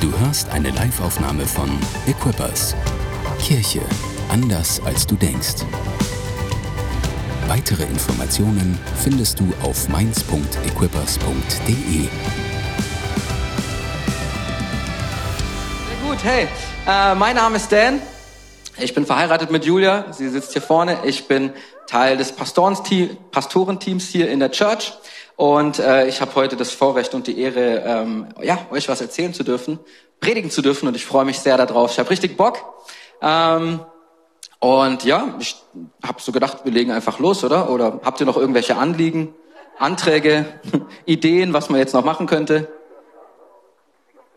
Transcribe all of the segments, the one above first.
Du hörst eine Liveaufnahme von Equippers. Kirche anders als du denkst. Weitere Informationen findest du auf mainz.equippers.de. Sehr gut, hey, äh, mein Name ist Dan. Ich bin verheiratet mit Julia. Sie sitzt hier vorne. Ich bin Teil des Pastorenteams hier in der Church. Und äh, ich habe heute das Vorrecht und die Ehre, ähm, ja, euch was erzählen zu dürfen, predigen zu dürfen. Und ich freue mich sehr darauf. Ich habe richtig Bock. Ähm, und ja, ich habe so gedacht, wir legen einfach los, oder? Oder habt ihr noch irgendwelche Anliegen, Anträge, Ideen, was man jetzt noch machen könnte?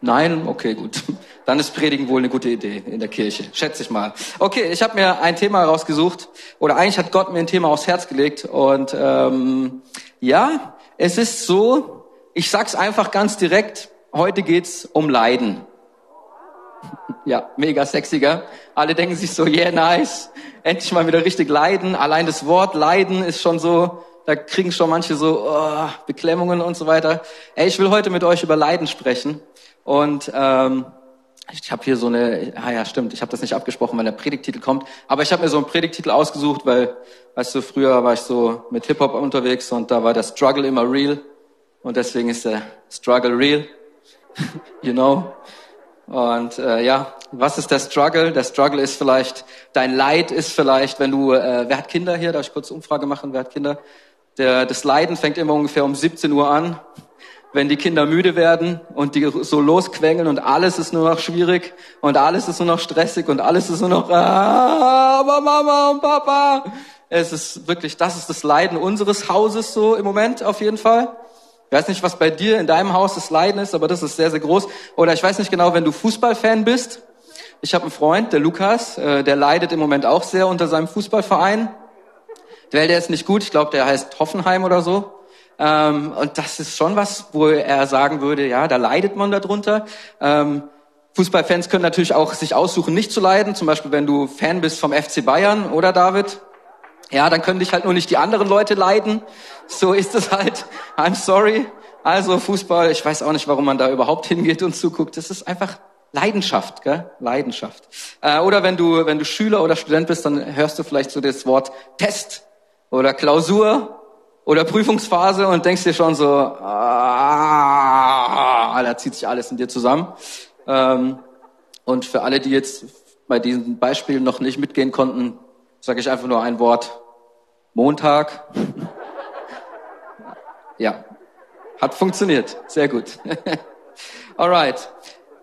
Nein? Okay, gut. Dann ist Predigen wohl eine gute Idee in der Kirche, schätze ich mal. Okay, ich habe mir ein Thema rausgesucht, oder eigentlich hat Gott mir ein Thema aufs Herz gelegt. Und ähm, ja, es ist so, ich sag's einfach ganz direkt, heute geht's um Leiden. Ja, mega sexiger. Alle denken sich so, yeah, nice. Endlich mal wieder richtig leiden. Allein das Wort leiden ist schon so, da kriegen schon manche so oh, Beklemmungen und so weiter. Ey, ich will heute mit euch über Leiden sprechen. Und ähm, ich habe hier so eine, ah ja, stimmt, ich habe das nicht abgesprochen, wenn der Predigtitel kommt, aber ich habe mir so einen Predigtitel ausgesucht, weil, weißt du, früher war ich so mit Hip-Hop unterwegs und da war der Struggle immer real und deswegen ist der Struggle real, you know. Und äh, ja, was ist der Struggle? Der Struggle ist vielleicht, dein Leid ist vielleicht, wenn du, äh, wer hat Kinder hier? Darf ich kurz Umfrage machen? Wer hat Kinder? Der, das Leiden fängt immer ungefähr um 17 Uhr an wenn die Kinder müde werden und die so losquengeln und alles ist nur noch schwierig und alles ist nur noch stressig und alles ist nur noch, ah, aber Mama und Papa. Es ist wirklich, das ist das Leiden unseres Hauses so im Moment auf jeden Fall. Ich weiß nicht, was bei dir in deinem Haus das Leiden ist, aber das ist sehr, sehr groß. Oder ich weiß nicht genau, wenn du Fußballfan bist. Ich habe einen Freund, der Lukas, äh, der leidet im Moment auch sehr unter seinem Fußballverein. Der, der ist nicht gut, ich glaube, der heißt Hoffenheim oder so. Ähm, und das ist schon was, wo er sagen würde, ja, da leidet man darunter. Ähm, Fußballfans können natürlich auch sich aussuchen, nicht zu leiden. Zum Beispiel, wenn du Fan bist vom FC Bayern, oder David? Ja, dann können dich halt nur nicht die anderen Leute leiden. So ist es halt. I'm sorry. Also Fußball, ich weiß auch nicht, warum man da überhaupt hingeht und zuguckt. Das ist einfach Leidenschaft, gell? Leidenschaft. Äh, oder wenn du, wenn du Schüler oder Student bist, dann hörst du vielleicht so das Wort Test oder Klausur oder Prüfungsphase und denkst dir schon so, ah, da zieht sich alles in dir zusammen. Ähm, und für alle, die jetzt bei diesen Beispielen noch nicht mitgehen konnten, sage ich einfach nur ein Wort. Montag. ja, hat funktioniert. Sehr gut. Alright.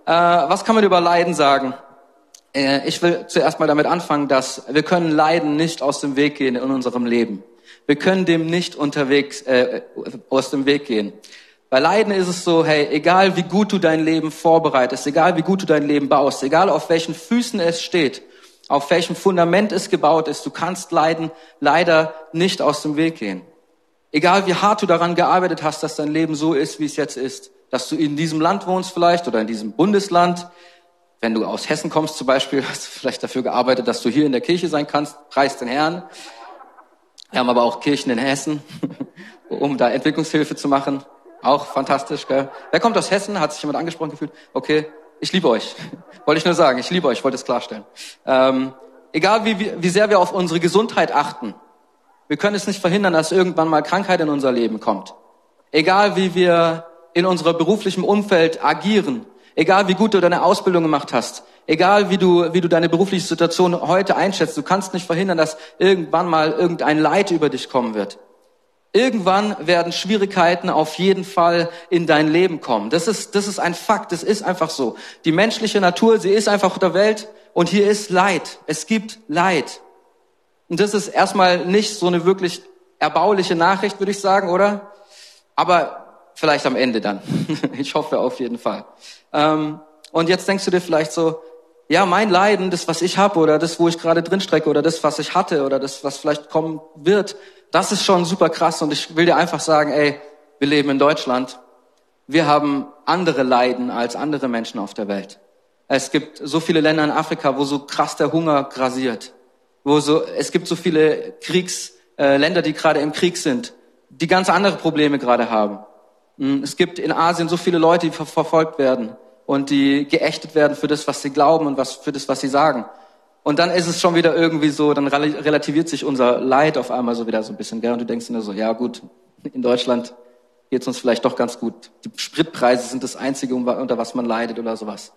Äh, was kann man über Leiden sagen? Äh, ich will zuerst mal damit anfangen, dass wir können Leiden nicht aus dem Weg gehen in unserem Leben. Wir können dem nicht unterwegs äh, aus dem Weg gehen. Bei Leiden ist es so, hey, egal wie gut du dein Leben vorbereitest, egal wie gut du dein Leben baust, egal auf welchen Füßen es steht, auf welchem Fundament es gebaut ist, du kannst Leiden leider nicht aus dem Weg gehen. Egal wie hart du daran gearbeitet hast, dass dein Leben so ist, wie es jetzt ist, dass du in diesem Land wohnst vielleicht oder in diesem Bundesland, wenn du aus Hessen kommst zum Beispiel, hast du vielleicht dafür gearbeitet, dass du hier in der Kirche sein kannst, preis den Herrn. Wir haben aber auch Kirchen in Hessen, um da Entwicklungshilfe zu machen. Auch fantastisch, gell? Wer kommt aus Hessen? Hat sich jemand angesprochen gefühlt? Okay, ich liebe euch. Wollte ich nur sagen, ich liebe euch, wollte es klarstellen. Ähm, egal wie, wie, sehr wir auf unsere Gesundheit achten, wir können es nicht verhindern, dass irgendwann mal Krankheit in unser Leben kommt. Egal wie wir in unserem beruflichen Umfeld agieren, egal wie gut du deine Ausbildung gemacht hast, Egal wie du, wie du deine berufliche Situation heute einschätzt, du kannst nicht verhindern, dass irgendwann mal irgendein Leid über dich kommen wird. Irgendwann werden Schwierigkeiten auf jeden Fall in dein Leben kommen. Das ist, das ist ein Fakt, das ist einfach so. Die menschliche Natur, sie ist einfach der Welt und hier ist Leid. Es gibt Leid. Und das ist erstmal nicht so eine wirklich erbauliche Nachricht, würde ich sagen, oder? Aber vielleicht am Ende dann. ich hoffe auf jeden Fall. Ähm, und jetzt denkst du dir vielleicht so, ja, mein Leiden, das, was ich habe oder das, wo ich gerade drin strecke oder das, was ich hatte oder das, was vielleicht kommen wird, das ist schon super krass und ich will dir einfach sagen, ey, wir leben in Deutschland. Wir haben andere Leiden als andere Menschen auf der Welt. Es gibt so viele Länder in Afrika, wo so krass der Hunger grasiert. Wo so, es gibt so viele Kriegsländer, äh, die gerade im Krieg sind, die ganz andere Probleme gerade haben. Hm, es gibt in Asien so viele Leute, die ver verfolgt werden und die geächtet werden für das, was sie glauben und was, für das, was sie sagen. Und dann ist es schon wieder irgendwie so, dann relativiert sich unser Leid auf einmal so wieder so ein bisschen, gell? Und du denkst nur so, ja gut, in Deutschland geht es uns vielleicht doch ganz gut. Die Spritpreise sind das Einzige, unter was man leidet oder sowas.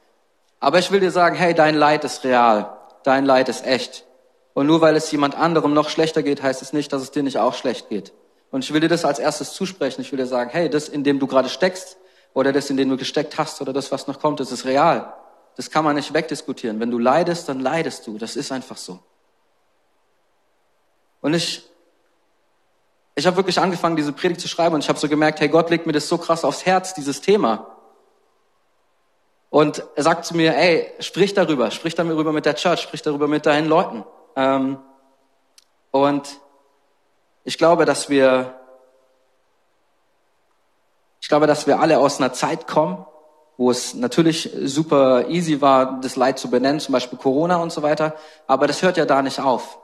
Aber ich will dir sagen, hey, dein Leid ist real. Dein Leid ist echt. Und nur weil es jemand anderem noch schlechter geht, heißt es nicht, dass es dir nicht auch schlecht geht. Und ich will dir das als erstes zusprechen. Ich will dir sagen, hey, das, in dem du gerade steckst, oder das, in dem du gesteckt hast, oder das, was noch kommt, das ist real. Das kann man nicht wegdiskutieren. Wenn du leidest, dann leidest du. Das ist einfach so. Und ich, ich habe wirklich angefangen, diese Predigt zu schreiben und ich habe so gemerkt, hey, Gott legt mir das so krass aufs Herz, dieses Thema. Und er sagt zu mir, ey, sprich darüber, sprich darüber mit der Church, sprich darüber mit deinen Leuten. Ähm, und ich glaube, dass wir, ich glaube, dass wir alle aus einer Zeit kommen, wo es natürlich super easy war, das Leid zu benennen, zum Beispiel Corona und so weiter. Aber das hört ja da nicht auf.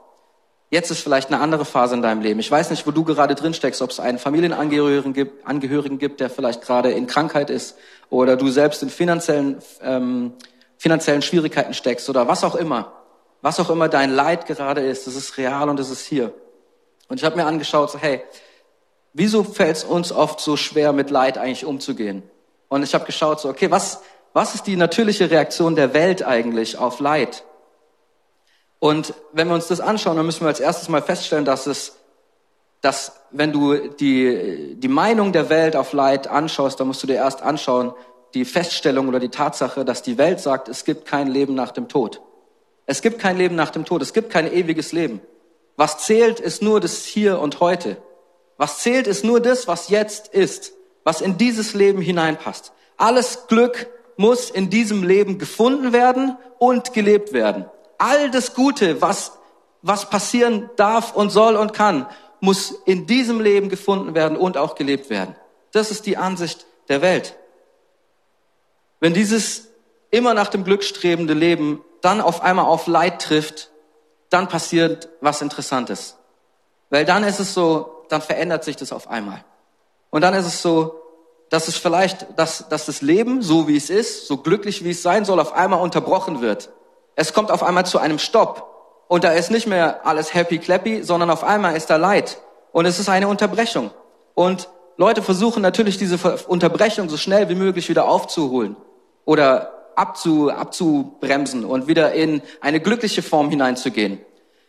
Jetzt ist vielleicht eine andere Phase in deinem Leben. Ich weiß nicht, wo du gerade drin steckst, ob es einen Familienangehörigen gibt, Angehörigen gibt, der vielleicht gerade in Krankheit ist oder du selbst in finanziellen, ähm, finanziellen Schwierigkeiten steckst oder was auch immer. Was auch immer dein Leid gerade ist, das ist real und das ist hier. Und ich habe mir angeschaut, so, hey, wieso fällt es uns oft so schwer, mit Leid eigentlich umzugehen? Und ich habe geschaut, so, okay, was, was ist die natürliche Reaktion der Welt eigentlich auf Leid? Und wenn wir uns das anschauen, dann müssen wir als erstes mal feststellen, dass es, dass wenn du die, die Meinung der Welt auf Leid anschaust, dann musst du dir erst anschauen, die Feststellung oder die Tatsache, dass die Welt sagt, es gibt kein Leben nach dem Tod. Es gibt kein Leben nach dem Tod. Es gibt kein ewiges Leben. Was zählt, ist nur das Hier und heute. Was zählt, ist nur das, was jetzt ist, was in dieses Leben hineinpasst. Alles Glück muss in diesem Leben gefunden werden und gelebt werden. All das Gute, was, was passieren darf und soll und kann, muss in diesem Leben gefunden werden und auch gelebt werden. Das ist die Ansicht der Welt. Wenn dieses immer nach dem Glück strebende Leben dann auf einmal auf Leid trifft, dann passiert was Interessantes. Weil dann ist es so, dann verändert sich das auf einmal. Und dann ist es so, dass es vielleicht, dass, dass das Leben, so wie es ist, so glücklich wie es sein soll, auf einmal unterbrochen wird. Es kommt auf einmal zu einem Stopp. Und da ist nicht mehr alles happy clappy, sondern auf einmal ist da Leid. Und es ist eine Unterbrechung. Und Leute versuchen natürlich diese Unterbrechung so schnell wie möglich wieder aufzuholen oder abzu, abzubremsen und wieder in eine glückliche Form hineinzugehen.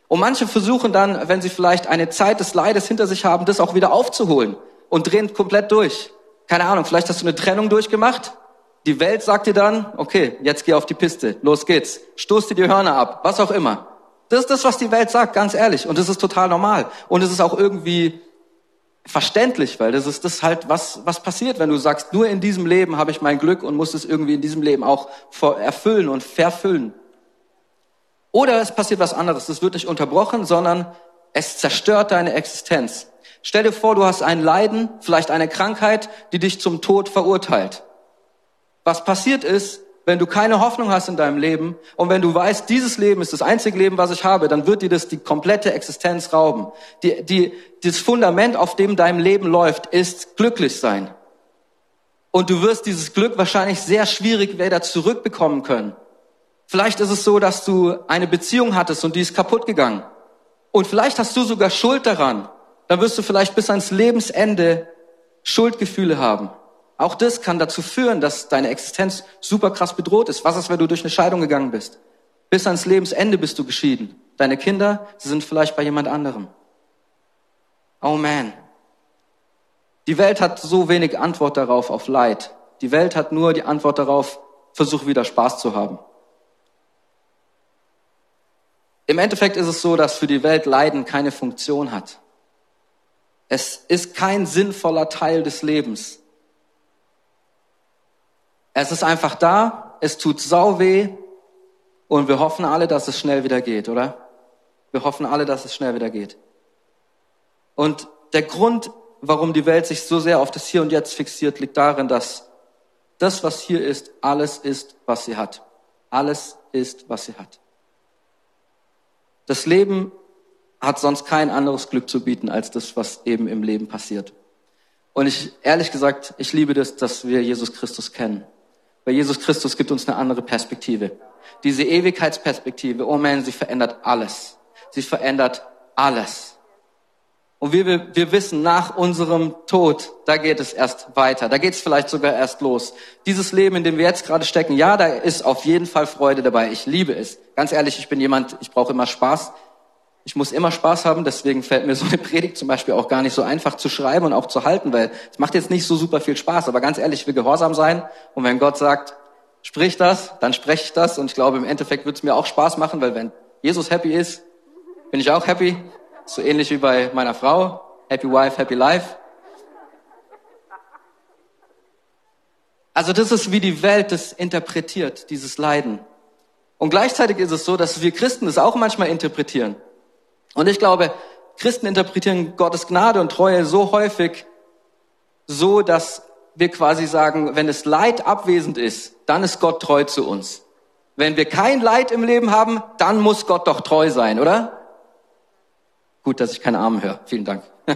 Und manche versuchen dann, wenn sie vielleicht eine Zeit des Leides hinter sich haben, das auch wieder aufzuholen und drehen komplett durch. Keine Ahnung, vielleicht hast du eine Trennung durchgemacht. Die Welt sagt dir dann, okay, jetzt geh auf die Piste, los geht's, stoß dir die Hörner ab, was auch immer. Das ist das, was die Welt sagt, ganz ehrlich. Und das ist total normal. Und es ist auch irgendwie verständlich, weil das ist das halt, was, was passiert, wenn du sagst, nur in diesem Leben habe ich mein Glück und muss es irgendwie in diesem Leben auch erfüllen und verfüllen. Oder es passiert was anderes. Es wird nicht unterbrochen, sondern es zerstört deine Existenz. Stell dir vor, du hast ein Leiden, vielleicht eine Krankheit, die dich zum Tod verurteilt. Was passiert ist, wenn du keine Hoffnung hast in deinem Leben und wenn du weißt, dieses Leben ist das einzige Leben, was ich habe, dann wird dir das die komplette Existenz rauben. Die, die, das Fundament, auf dem dein Leben läuft, ist glücklich sein. Und du wirst dieses Glück wahrscheinlich sehr schwierig wieder zurückbekommen können. Vielleicht ist es so, dass du eine Beziehung hattest und die ist kaputt gegangen. Und vielleicht hast du sogar Schuld daran. Dann wirst du vielleicht bis ans Lebensende Schuldgefühle haben. Auch das kann dazu führen, dass deine Existenz super krass bedroht ist. Was ist, wenn du durch eine Scheidung gegangen bist? Bis ans Lebensende bist du geschieden. Deine Kinder, sie sind vielleicht bei jemand anderem. Oh man. Die Welt hat so wenig Antwort darauf auf Leid. Die Welt hat nur die Antwort darauf, versuch wieder Spaß zu haben. Im Endeffekt ist es so, dass für die Welt Leiden keine Funktion hat. Es ist kein sinnvoller Teil des Lebens. Es ist einfach da, es tut sau weh und wir hoffen alle, dass es schnell wieder geht, oder? Wir hoffen alle, dass es schnell wieder geht. Und der Grund, warum die Welt sich so sehr auf das Hier und Jetzt fixiert, liegt darin, dass das, was hier ist, alles ist, was sie hat. Alles ist, was sie hat. Das Leben hat sonst kein anderes Glück zu bieten als das, was eben im Leben passiert. Und ich, ehrlich gesagt, ich liebe das, dass wir Jesus Christus kennen. Weil Jesus Christus gibt uns eine andere Perspektive. Diese Ewigkeitsperspektive, oh man, sie verändert alles. Sie verändert alles. Und wir, wir wissen, nach unserem Tod, da geht es erst weiter. Da geht es vielleicht sogar erst los. Dieses Leben, in dem wir jetzt gerade stecken, ja, da ist auf jeden Fall Freude dabei. Ich liebe es. Ganz ehrlich, ich bin jemand, ich brauche immer Spaß. Ich muss immer Spaß haben, deswegen fällt mir so eine Predigt zum Beispiel auch gar nicht so einfach zu schreiben und auch zu halten, weil es macht jetzt nicht so super viel Spaß. Aber ganz ehrlich, ich will gehorsam sein. Und wenn Gott sagt, sprich das, dann spreche ich das. Und ich glaube, im Endeffekt wird es mir auch Spaß machen, weil wenn Jesus happy ist, bin ich auch happy. So ähnlich wie bei meiner Frau. Happy Wife, Happy Life. Also das ist, wie die Welt das interpretiert, dieses Leiden. Und gleichzeitig ist es so, dass wir Christen das auch manchmal interpretieren. Und ich glaube, Christen interpretieren Gottes Gnade und Treue so häufig so, dass wir quasi sagen, wenn das Leid abwesend ist, dann ist Gott treu zu uns. Wenn wir kein Leid im Leben haben, dann muss Gott doch treu sein, oder? Gut, dass ich keine Arme höre. Vielen Dank.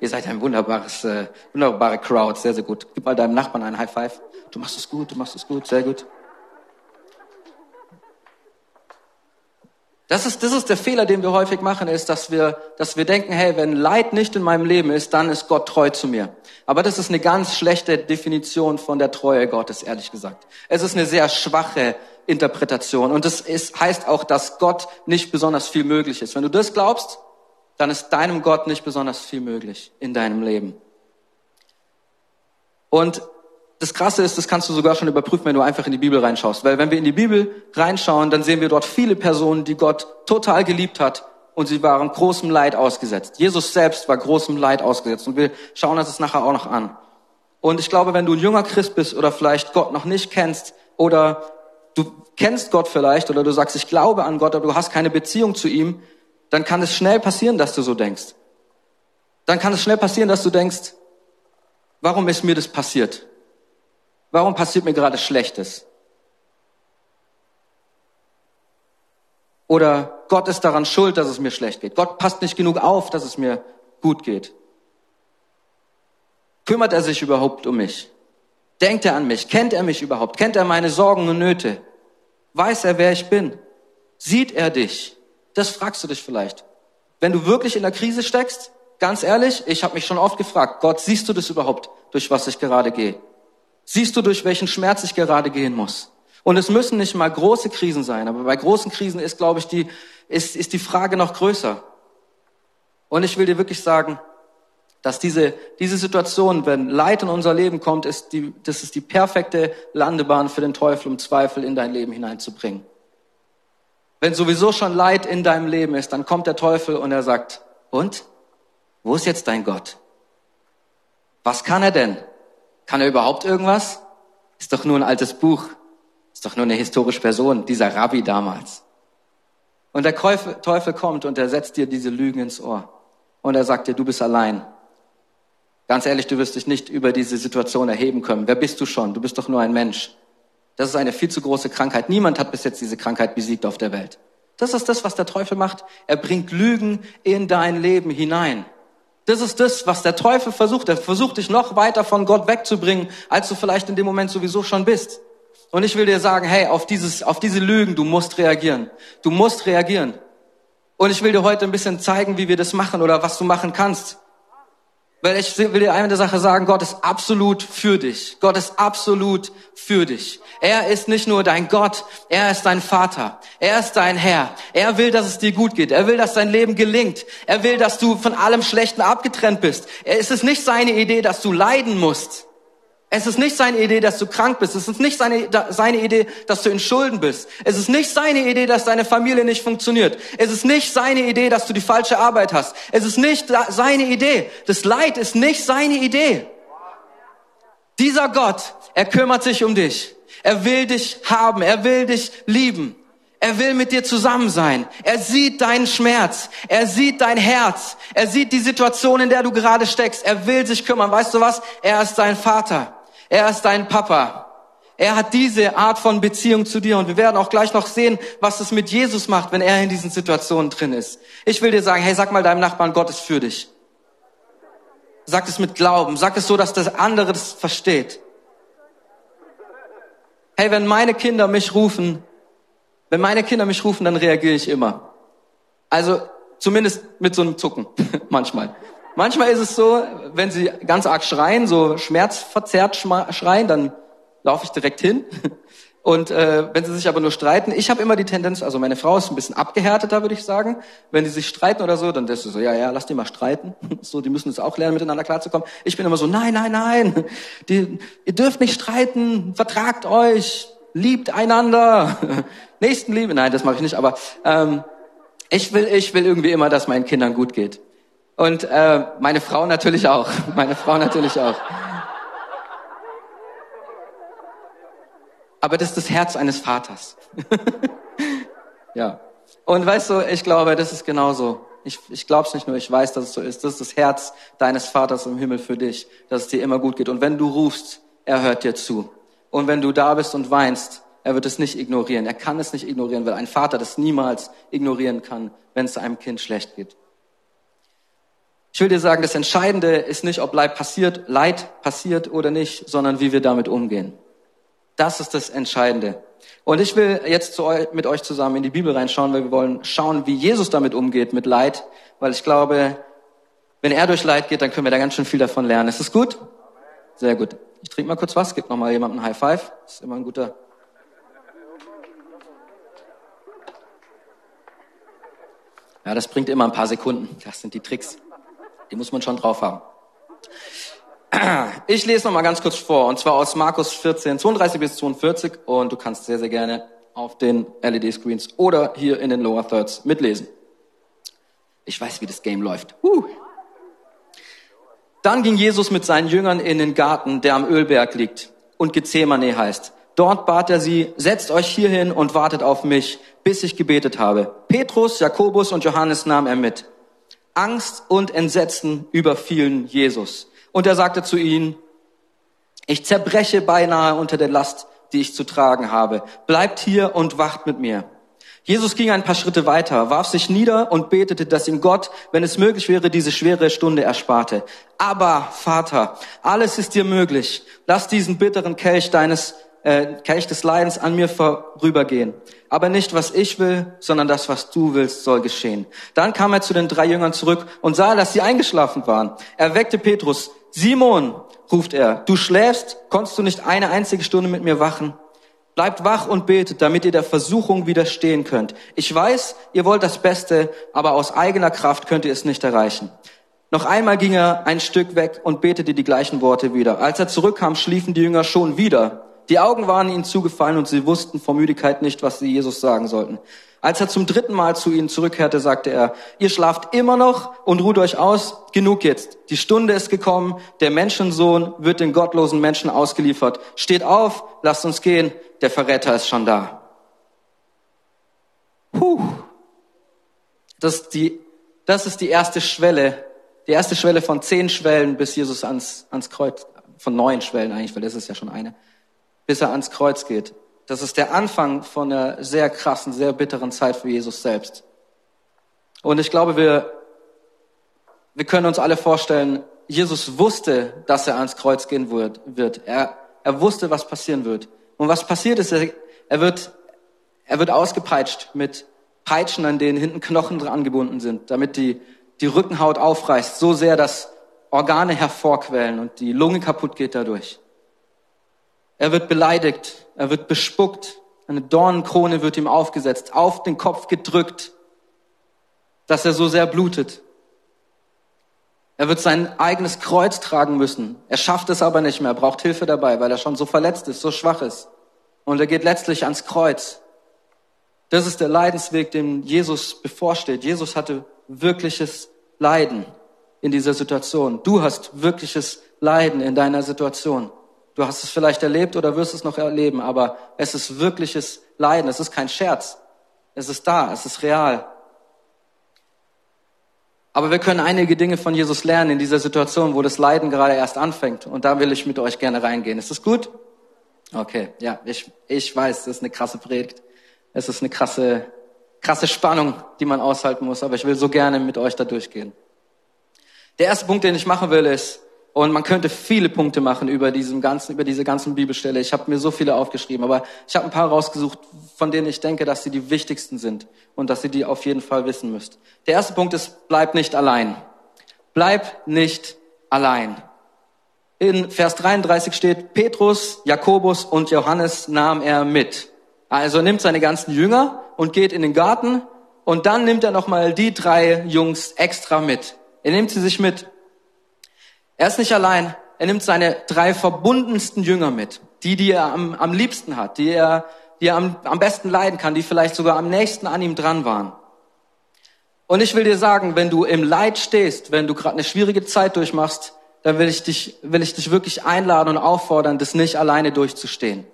Ihr seid ein wunderbares, äh, wunderbare Crowd. Sehr, sehr gut. Gib mal deinem Nachbarn einen High Five. Du machst es gut, du machst es gut. Sehr gut. Das ist, das ist der Fehler, den wir häufig machen, ist, dass wir, dass wir denken, hey, wenn Leid nicht in meinem Leben ist, dann ist Gott treu zu mir. Aber das ist eine ganz schlechte Definition von der Treue Gottes, ehrlich gesagt. Es ist eine sehr schwache Interpretation. Und das ist, heißt auch, dass Gott nicht besonders viel möglich ist. Wenn du das glaubst, dann ist deinem Gott nicht besonders viel möglich in deinem Leben. Und das Krasse ist, das kannst du sogar schon überprüfen, wenn du einfach in die Bibel reinschaust. Weil wenn wir in die Bibel reinschauen, dann sehen wir dort viele Personen, die Gott total geliebt hat und sie waren großem Leid ausgesetzt. Jesus selbst war großem Leid ausgesetzt und wir schauen uns das nachher auch noch an. Und ich glaube, wenn du ein junger Christ bist oder vielleicht Gott noch nicht kennst oder du kennst Gott vielleicht oder du sagst, ich glaube an Gott, aber du hast keine Beziehung zu ihm, dann kann es schnell passieren, dass du so denkst. Dann kann es schnell passieren, dass du denkst, warum ist mir das passiert? Warum passiert mir gerade Schlechtes? Oder Gott ist daran schuld, dass es mir schlecht geht. Gott passt nicht genug auf, dass es mir gut geht. Kümmert er sich überhaupt um mich? Denkt er an mich? Kennt er mich überhaupt? Kennt er meine Sorgen und Nöte? Weiß er, wer ich bin? Sieht er dich? Das fragst du dich vielleicht. Wenn du wirklich in der Krise steckst, ganz ehrlich, ich habe mich schon oft gefragt, Gott, siehst du das überhaupt, durch was ich gerade gehe? Siehst du, durch welchen Schmerz ich gerade gehen muss? Und es müssen nicht mal große Krisen sein, aber bei großen Krisen ist, glaube ich, die, ist, ist die Frage noch größer. Und ich will dir wirklich sagen, dass diese, diese Situation, wenn Leid in unser Leben kommt, ist die, das ist die perfekte Landebahn für den Teufel, um Zweifel in dein Leben hineinzubringen. Wenn sowieso schon Leid in deinem Leben ist, dann kommt der Teufel und er sagt, und? Wo ist jetzt dein Gott? Was kann er denn? Kann er überhaupt irgendwas? Ist doch nur ein altes Buch. Ist doch nur eine historische Person, dieser Rabbi damals. Und der Teufel kommt und er setzt dir diese Lügen ins Ohr. Und er sagt dir, du bist allein. Ganz ehrlich, du wirst dich nicht über diese Situation erheben können. Wer bist du schon? Du bist doch nur ein Mensch. Das ist eine viel zu große Krankheit. Niemand hat bis jetzt diese Krankheit besiegt auf der Welt. Das ist das, was der Teufel macht. Er bringt Lügen in dein Leben hinein. Das ist das, was der Teufel versucht. Er versucht dich noch weiter von Gott wegzubringen, als du vielleicht in dem Moment sowieso schon bist. Und ich will dir sagen, hey, auf dieses, auf diese Lügen, du musst reagieren. Du musst reagieren. Und ich will dir heute ein bisschen zeigen, wie wir das machen oder was du machen kannst. Weil ich will dir eine Sache sagen, Gott ist absolut für dich. Gott ist absolut für dich. Er ist nicht nur dein Gott, er ist dein Vater. Er ist dein Herr. Er will, dass es dir gut geht. Er will, dass dein Leben gelingt. Er will, dass du von allem Schlechten abgetrennt bist. Es ist nicht seine Idee, dass du leiden musst. Es ist nicht seine Idee, dass du krank bist. Es ist nicht seine, seine Idee, dass du in Schulden bist. Es ist nicht seine Idee, dass deine Familie nicht funktioniert. Es ist nicht seine Idee, dass du die falsche Arbeit hast. Es ist nicht seine Idee. Das Leid ist nicht seine Idee. Dieser Gott, er kümmert sich um dich. Er will dich haben. Er will dich lieben. Er will mit dir zusammen sein. Er sieht deinen Schmerz. Er sieht dein Herz. Er sieht die Situation, in der du gerade steckst. Er will sich kümmern. Weißt du was? Er ist dein Vater. Er ist dein Papa. Er hat diese Art von Beziehung zu dir und wir werden auch gleich noch sehen, was es mit Jesus macht, wenn er in diesen Situationen drin ist. Ich will dir sagen, hey, sag mal deinem Nachbarn, Gott ist für dich. Sag es mit Glauben, sag es so, dass das andere das versteht. Hey, wenn meine Kinder mich rufen, wenn meine Kinder mich rufen, dann reagiere ich immer. Also zumindest mit so einem Zucken manchmal. Manchmal ist es so, wenn sie ganz arg schreien, so schmerzverzerrt schreien, dann laufe ich direkt hin. Und äh, wenn sie sich aber nur streiten, ich habe immer die Tendenz, also meine Frau ist ein bisschen abgehärteter, würde ich sagen. Wenn die sich streiten oder so, dann ist sie so, ja, ja, lass die mal streiten. So, die müssen es auch lernen, miteinander klarzukommen. Ich bin immer so, nein, nein, nein, die, ihr dürft nicht streiten, vertragt euch, liebt einander, Nächstenliebe. Nein, das mache ich nicht, aber ähm, ich will, ich will irgendwie immer, dass meinen Kindern gut geht. Und äh, meine Frau natürlich auch. Meine Frau natürlich auch. Aber das ist das Herz eines Vaters. ja. Und weißt du, ich glaube, das ist genauso. Ich, ich glaube es nicht nur, ich weiß, dass es so ist. Das ist das Herz deines Vaters im Himmel für dich, dass es dir immer gut geht. Und wenn du rufst, er hört dir zu. Und wenn du da bist und weinst, er wird es nicht ignorieren. Er kann es nicht ignorieren, weil ein Vater das niemals ignorieren kann, wenn es einem Kind schlecht geht. Ich will dir sagen, das Entscheidende ist nicht, ob Leid passiert, Leid passiert oder nicht, sondern wie wir damit umgehen. Das ist das Entscheidende. Und ich will jetzt mit euch zusammen in die Bibel reinschauen, weil wir wollen schauen, wie Jesus damit umgeht mit Leid, weil ich glaube, wenn er durch Leid geht, dann können wir da ganz schön viel davon lernen. Ist das gut? Sehr gut. Ich trinke mal kurz was, gib noch mal jemandem einen High Five. Das ist immer ein guter. Ja, das bringt immer ein paar Sekunden. Das sind die Tricks. Die muss man schon drauf haben. Ich lese noch mal ganz kurz vor, und zwar aus Markus 14, 32 bis 42, und du kannst sehr, sehr gerne auf den LED-Screens oder hier in den Lower Thirds mitlesen. Ich weiß, wie das Game läuft. Uh. Dann ging Jesus mit seinen Jüngern in den Garten, der am Ölberg liegt und Gethsemane heißt. Dort bat er sie, setzt euch hierhin und wartet auf mich, bis ich gebetet habe. Petrus, Jakobus und Johannes nahm er mit. Angst und Entsetzen überfielen Jesus. Und er sagte zu ihnen, ich zerbreche beinahe unter der Last, die ich zu tragen habe. Bleibt hier und wacht mit mir. Jesus ging ein paar Schritte weiter, warf sich nieder und betete, dass ihm Gott, wenn es möglich wäre, diese schwere Stunde ersparte. Aber, Vater, alles ist dir möglich. Lass diesen bitteren Kelch deines äh, Kelch des Leidens an mir vorübergehen. Aber nicht, was ich will, sondern das, was du willst, soll geschehen. Dann kam er zu den drei Jüngern zurück und sah, dass sie eingeschlafen waren. Er weckte Petrus. Simon, ruft er, du schläfst, konntest du nicht eine einzige Stunde mit mir wachen? Bleibt wach und betet, damit ihr der Versuchung widerstehen könnt. Ich weiß, ihr wollt das Beste, aber aus eigener Kraft könnt ihr es nicht erreichen. Noch einmal ging er ein Stück weg und betete die gleichen Worte wieder. Als er zurückkam, schliefen die Jünger schon wieder. Die Augen waren ihnen zugefallen und sie wussten vor Müdigkeit nicht, was sie Jesus sagen sollten. Als er zum dritten Mal zu ihnen zurückkehrte, sagte er, ihr schlaft immer noch und ruht euch aus, genug jetzt. Die Stunde ist gekommen, der Menschensohn wird den gottlosen Menschen ausgeliefert. Steht auf, lasst uns gehen, der Verräter ist schon da. Puh. Das ist die, das ist die erste Schwelle, die erste Schwelle von zehn Schwellen, bis Jesus ans, ans Kreuz, von neun Schwellen eigentlich, weil das ist ja schon eine bis er ans Kreuz geht. Das ist der Anfang von einer sehr krassen, sehr bitteren Zeit für Jesus selbst. Und ich glaube, wir, wir können uns alle vorstellen, Jesus wusste, dass er ans Kreuz gehen wird. Er, er wusste, was passieren wird. Und was passiert ist, er, er wird, er wird ausgepeitscht mit Peitschen, an denen hinten Knochen dran gebunden sind, damit die, die Rückenhaut aufreißt, so sehr, dass Organe hervorquellen und die Lunge kaputt geht dadurch. Er wird beleidigt, er wird bespuckt, eine Dornenkrone wird ihm aufgesetzt, auf den Kopf gedrückt, dass er so sehr blutet. Er wird sein eigenes Kreuz tragen müssen. Er schafft es aber nicht mehr, er braucht Hilfe dabei, weil er schon so verletzt ist, so schwach ist. Und er geht letztlich ans Kreuz. Das ist der Leidensweg, dem Jesus bevorsteht. Jesus hatte wirkliches Leiden in dieser Situation. Du hast wirkliches Leiden in deiner Situation. Du hast es vielleicht erlebt oder wirst es noch erleben, aber es ist wirkliches Leiden. Es ist kein Scherz. Es ist da. Es ist real. Aber wir können einige Dinge von Jesus lernen in dieser Situation, wo das Leiden gerade erst anfängt. Und da will ich mit euch gerne reingehen. Ist das gut? Okay, ja, ich, ich weiß, das ist eine krasse Predigt. Es ist eine krasse, krasse Spannung, die man aushalten muss. Aber ich will so gerne mit euch da durchgehen. Der erste Punkt, den ich machen will, ist, Und man könnte viele Punkte machen über diesen ganzen, über diese ganzen Bibelstelle. Ich habe mir so viele aufgeschrieben, aber ich habe ein paar rausgesucht, von denen ich denke, dass sie die wichtigsten sind und dass ihr die auf jeden Fall wissen müsst. Der erste Punkt ist, bleib nicht allein. Bleib nicht allein. In Vers 33 steht, Petrus, Jakobus und Johannes nahm er mit. Also nimmt seine ganzen Jünger und geht in den Garten und dann nimmt er nochmal die drei Jungs extra mit. Er nimmt sie sich mit er ist nicht allein. Er nimmt seine drei verbundensten Jünger mit. Die, die er am, am liebsten hat, die er, die er am, am besten leiden kann, die vielleicht sogar am nächsten an ihm dran waren. Und ich will dir sagen, wenn du im Leid stehst, wenn du gerade eine schwierige Zeit durchmachst, dann will ich dich, will ich dich wirklich einladen und auffordern, das nicht alleine durchzustehen.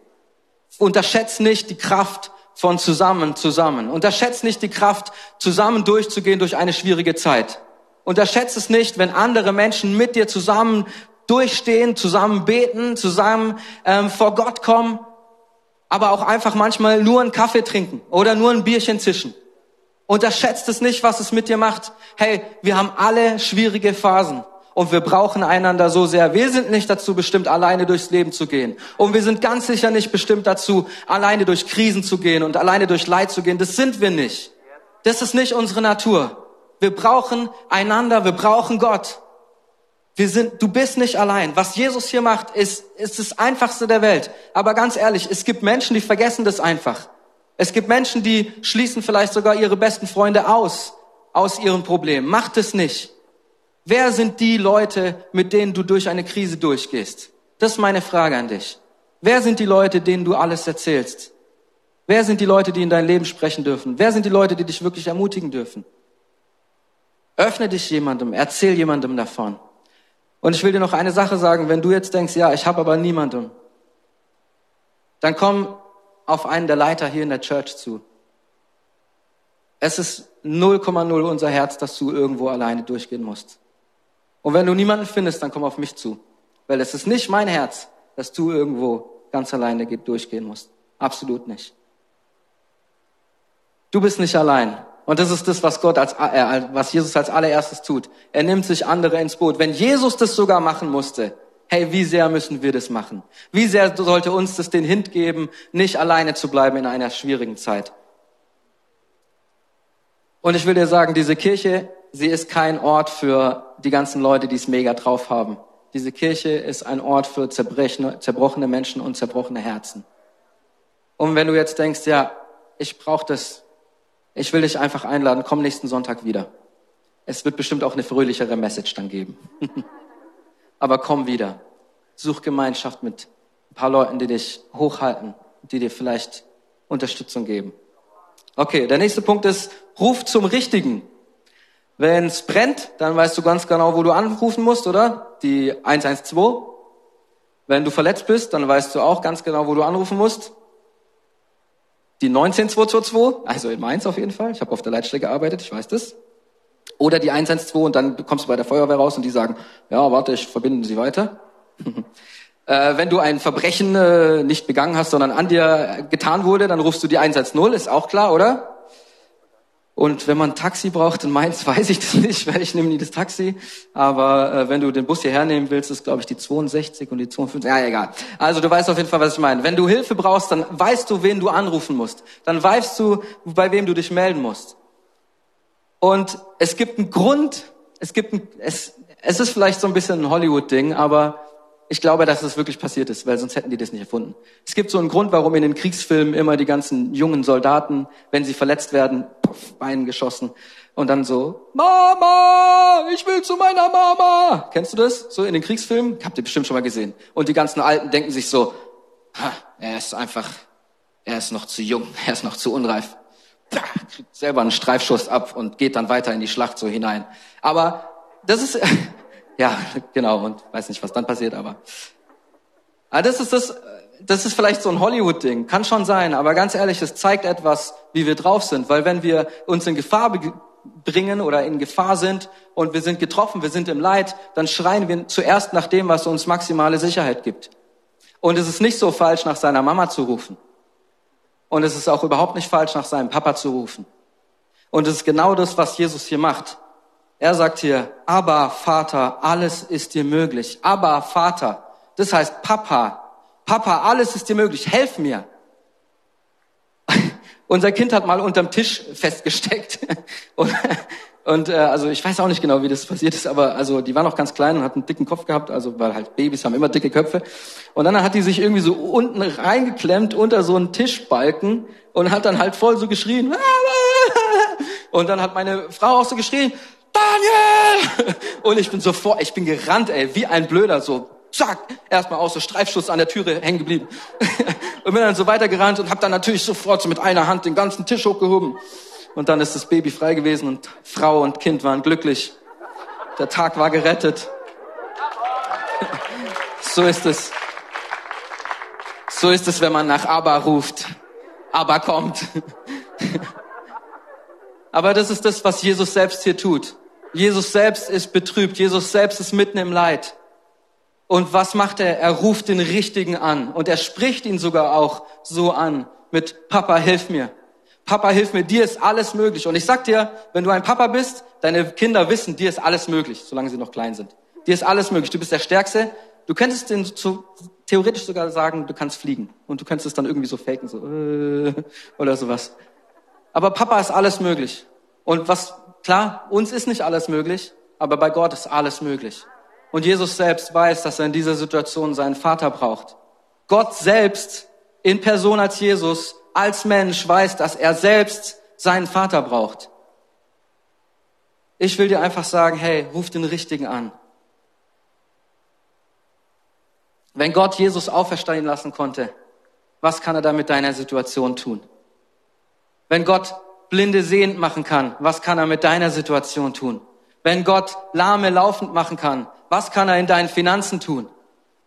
Unterschätz nicht die Kraft von zusammen, zusammen. Unterschätz nicht die Kraft, zusammen durchzugehen durch eine schwierige Zeit. Unterschätze es nicht, wenn andere Menschen mit dir zusammen durchstehen, zusammen beten, zusammen ähm, vor Gott kommen, aber auch einfach manchmal nur einen Kaffee trinken oder nur ein Bierchen zischen. Unterschätzt es nicht, was es mit dir macht. Hey, wir haben alle schwierige Phasen und wir brauchen einander so sehr. Wir sind nicht dazu bestimmt, alleine durchs Leben zu gehen. Und wir sind ganz sicher nicht bestimmt dazu, alleine durch Krisen zu gehen und alleine durch Leid zu gehen. Das sind wir nicht. Das ist nicht unsere Natur. Wir brauchen einander, wir brauchen Gott. Wir sind, du bist nicht allein. Was Jesus hier macht, ist, ist das einfachste der Welt. Aber ganz ehrlich, es gibt Menschen, die vergessen das einfach. Es gibt Menschen, die schließen vielleicht sogar ihre besten Freunde aus, aus ihren Problemen. Macht es nicht. Wer sind die Leute, mit denen du durch eine Krise durchgehst? Das ist meine Frage an dich. Wer sind die Leute, denen du alles erzählst? Wer sind die Leute, die in dein Leben sprechen dürfen? Wer sind die Leute, die dich wirklich ermutigen dürfen? Öffne dich jemandem, erzähl jemandem davon. Und ich will dir noch eine Sache sagen, wenn du jetzt denkst, ja, ich habe aber niemanden, dann komm auf einen der Leiter hier in der Church zu. Es ist 0,0 unser Herz, dass du irgendwo alleine durchgehen musst. Und wenn du niemanden findest, dann komm auf mich zu. Weil es ist nicht mein Herz, dass du irgendwo ganz alleine durchgehen musst. Absolut nicht. Du bist nicht allein. Und das ist das, was Gott als, äh, was Jesus als allererstes tut. Er nimmt sich andere ins Boot. Wenn Jesus das sogar machen musste, hey, wie sehr müssen wir das machen? Wie sehr sollte uns das den Hint geben, nicht alleine zu bleiben in einer schwierigen Zeit? Und ich will dir sagen, diese Kirche, sie ist kein Ort für die ganzen Leute, die es mega drauf haben. Diese Kirche ist ein Ort für zerbrochene Menschen und zerbrochene Herzen. Und wenn du jetzt denkst, ja, ich brauche das ich will dich einfach einladen, komm nächsten Sonntag wieder. Es wird bestimmt auch eine fröhlichere Message dann geben. Aber komm wieder. Such Gemeinschaft mit ein paar Leuten, die dich hochhalten, die dir vielleicht Unterstützung geben. Okay, der nächste Punkt ist, ruf zum Richtigen. Wenn es brennt, dann weißt du ganz genau, wo du anrufen musst, oder? Die 112. Wenn du verletzt bist, dann weißt du auch ganz genau, wo du anrufen musst die 19222, also in Mainz auf jeden Fall. Ich habe auf der Leitstelle gearbeitet, ich weiß das. Oder die 112 und dann kommst du bei der Feuerwehr raus und die sagen, ja, warte, ich verbinde sie weiter. äh, wenn du ein Verbrechen äh, nicht begangen hast, sondern an dir getan wurde, dann rufst du die 110, ist auch klar, oder? Und wenn man ein Taxi braucht in Mainz, weiß ich das nicht, weil ich nehme nie das Taxi. Aber äh, wenn du den Bus hierher nehmen willst, ist glaube ich die 62 und die 52. Ja, egal. Also du weißt auf jeden Fall, was ich meine. Wenn du Hilfe brauchst, dann weißt du, wen du anrufen musst. Dann weißt du, bei wem du dich melden musst. Und es gibt einen Grund. Es gibt ein, es, es ist vielleicht so ein bisschen ein Hollywood-Ding, aber ich glaube, dass es wirklich passiert ist, weil sonst hätten die das nicht erfunden. Es gibt so einen Grund, warum in den Kriegsfilmen immer die ganzen jungen Soldaten, wenn sie verletzt werden, puff, Beinen geschossen und dann so, Mama, ich will zu meiner Mama. Kennst du das? So in den Kriegsfilmen? Habt ihr bestimmt schon mal gesehen. Und die ganzen Alten denken sich so, ha, er ist einfach, er ist noch zu jung, er ist noch zu unreif. Kriegt selber einen Streifschuss ab und geht dann weiter in die Schlacht so hinein. Aber das ist, ja, genau, und weiß nicht, was dann passiert, aber. aber das ist das, das ist vielleicht so ein Hollywood-Ding, kann schon sein, aber ganz ehrlich, es zeigt etwas, wie wir drauf sind, weil wenn wir uns in Gefahr bringen oder in Gefahr sind und wir sind getroffen, wir sind im Leid, dann schreien wir zuerst nach dem, was uns maximale Sicherheit gibt. Und es ist nicht so falsch, nach seiner Mama zu rufen. Und es ist auch überhaupt nicht falsch, nach seinem Papa zu rufen. Und es ist genau das, was Jesus hier macht. Er sagt hier, aber Vater, alles ist dir möglich. Aber Vater, das heißt Papa, Papa, alles ist dir möglich, helf mir. Unser Kind hat mal unterm Tisch festgesteckt. Und, und äh, also ich weiß auch nicht genau, wie das passiert ist, aber also die war noch ganz klein und hat einen dicken Kopf gehabt, also weil halt Babys haben immer dicke Köpfe. Und dann hat die sich irgendwie so unten reingeklemmt unter so einen Tischbalken und hat dann halt voll so geschrien. Und dann hat meine Frau auch so geschrien, Daniel! Und ich bin sofort, ich bin gerannt, ey, wie ein Blöder, so zack, erstmal aus so Streifschuss an der Türe hängen geblieben. und bin dann so weitergerannt und habe dann natürlich sofort so mit einer Hand den ganzen Tisch hochgehoben. Und dann ist das Baby frei gewesen und Frau und Kind waren glücklich. Der Tag war gerettet. so ist es. So ist es, wenn man nach Abba ruft. Abba kommt. Aber das ist das, was Jesus selbst hier tut. Jesus selbst ist betrübt. Jesus selbst ist mitten im Leid. Und was macht er? Er ruft den Richtigen an. Und er spricht ihn sogar auch so an mit Papa, hilf mir. Papa, hilf mir, dir ist alles möglich. Und ich sag dir, wenn du ein Papa bist, deine Kinder wissen, dir ist alles möglich, solange sie noch klein sind. Dir ist alles möglich. Du bist der Stärkste. Du könntest den zu, theoretisch sogar sagen, du kannst fliegen. Und du könntest es dann irgendwie so faken, so, äh, oder sowas. Aber Papa ist alles möglich. Und was, klar, uns ist nicht alles möglich, aber bei Gott ist alles möglich. Und Jesus selbst weiß, dass er in dieser Situation seinen Vater braucht. Gott selbst in Person als Jesus, als Mensch weiß, dass er selbst seinen Vater braucht. Ich will dir einfach sagen, hey, ruf den Richtigen an. Wenn Gott Jesus auferstehen lassen konnte, was kann er da mit deiner Situation tun? Wenn Gott Blinde sehend machen kann, was kann er mit deiner Situation tun? Wenn Gott Lahme laufend machen kann, was kann er in deinen Finanzen tun?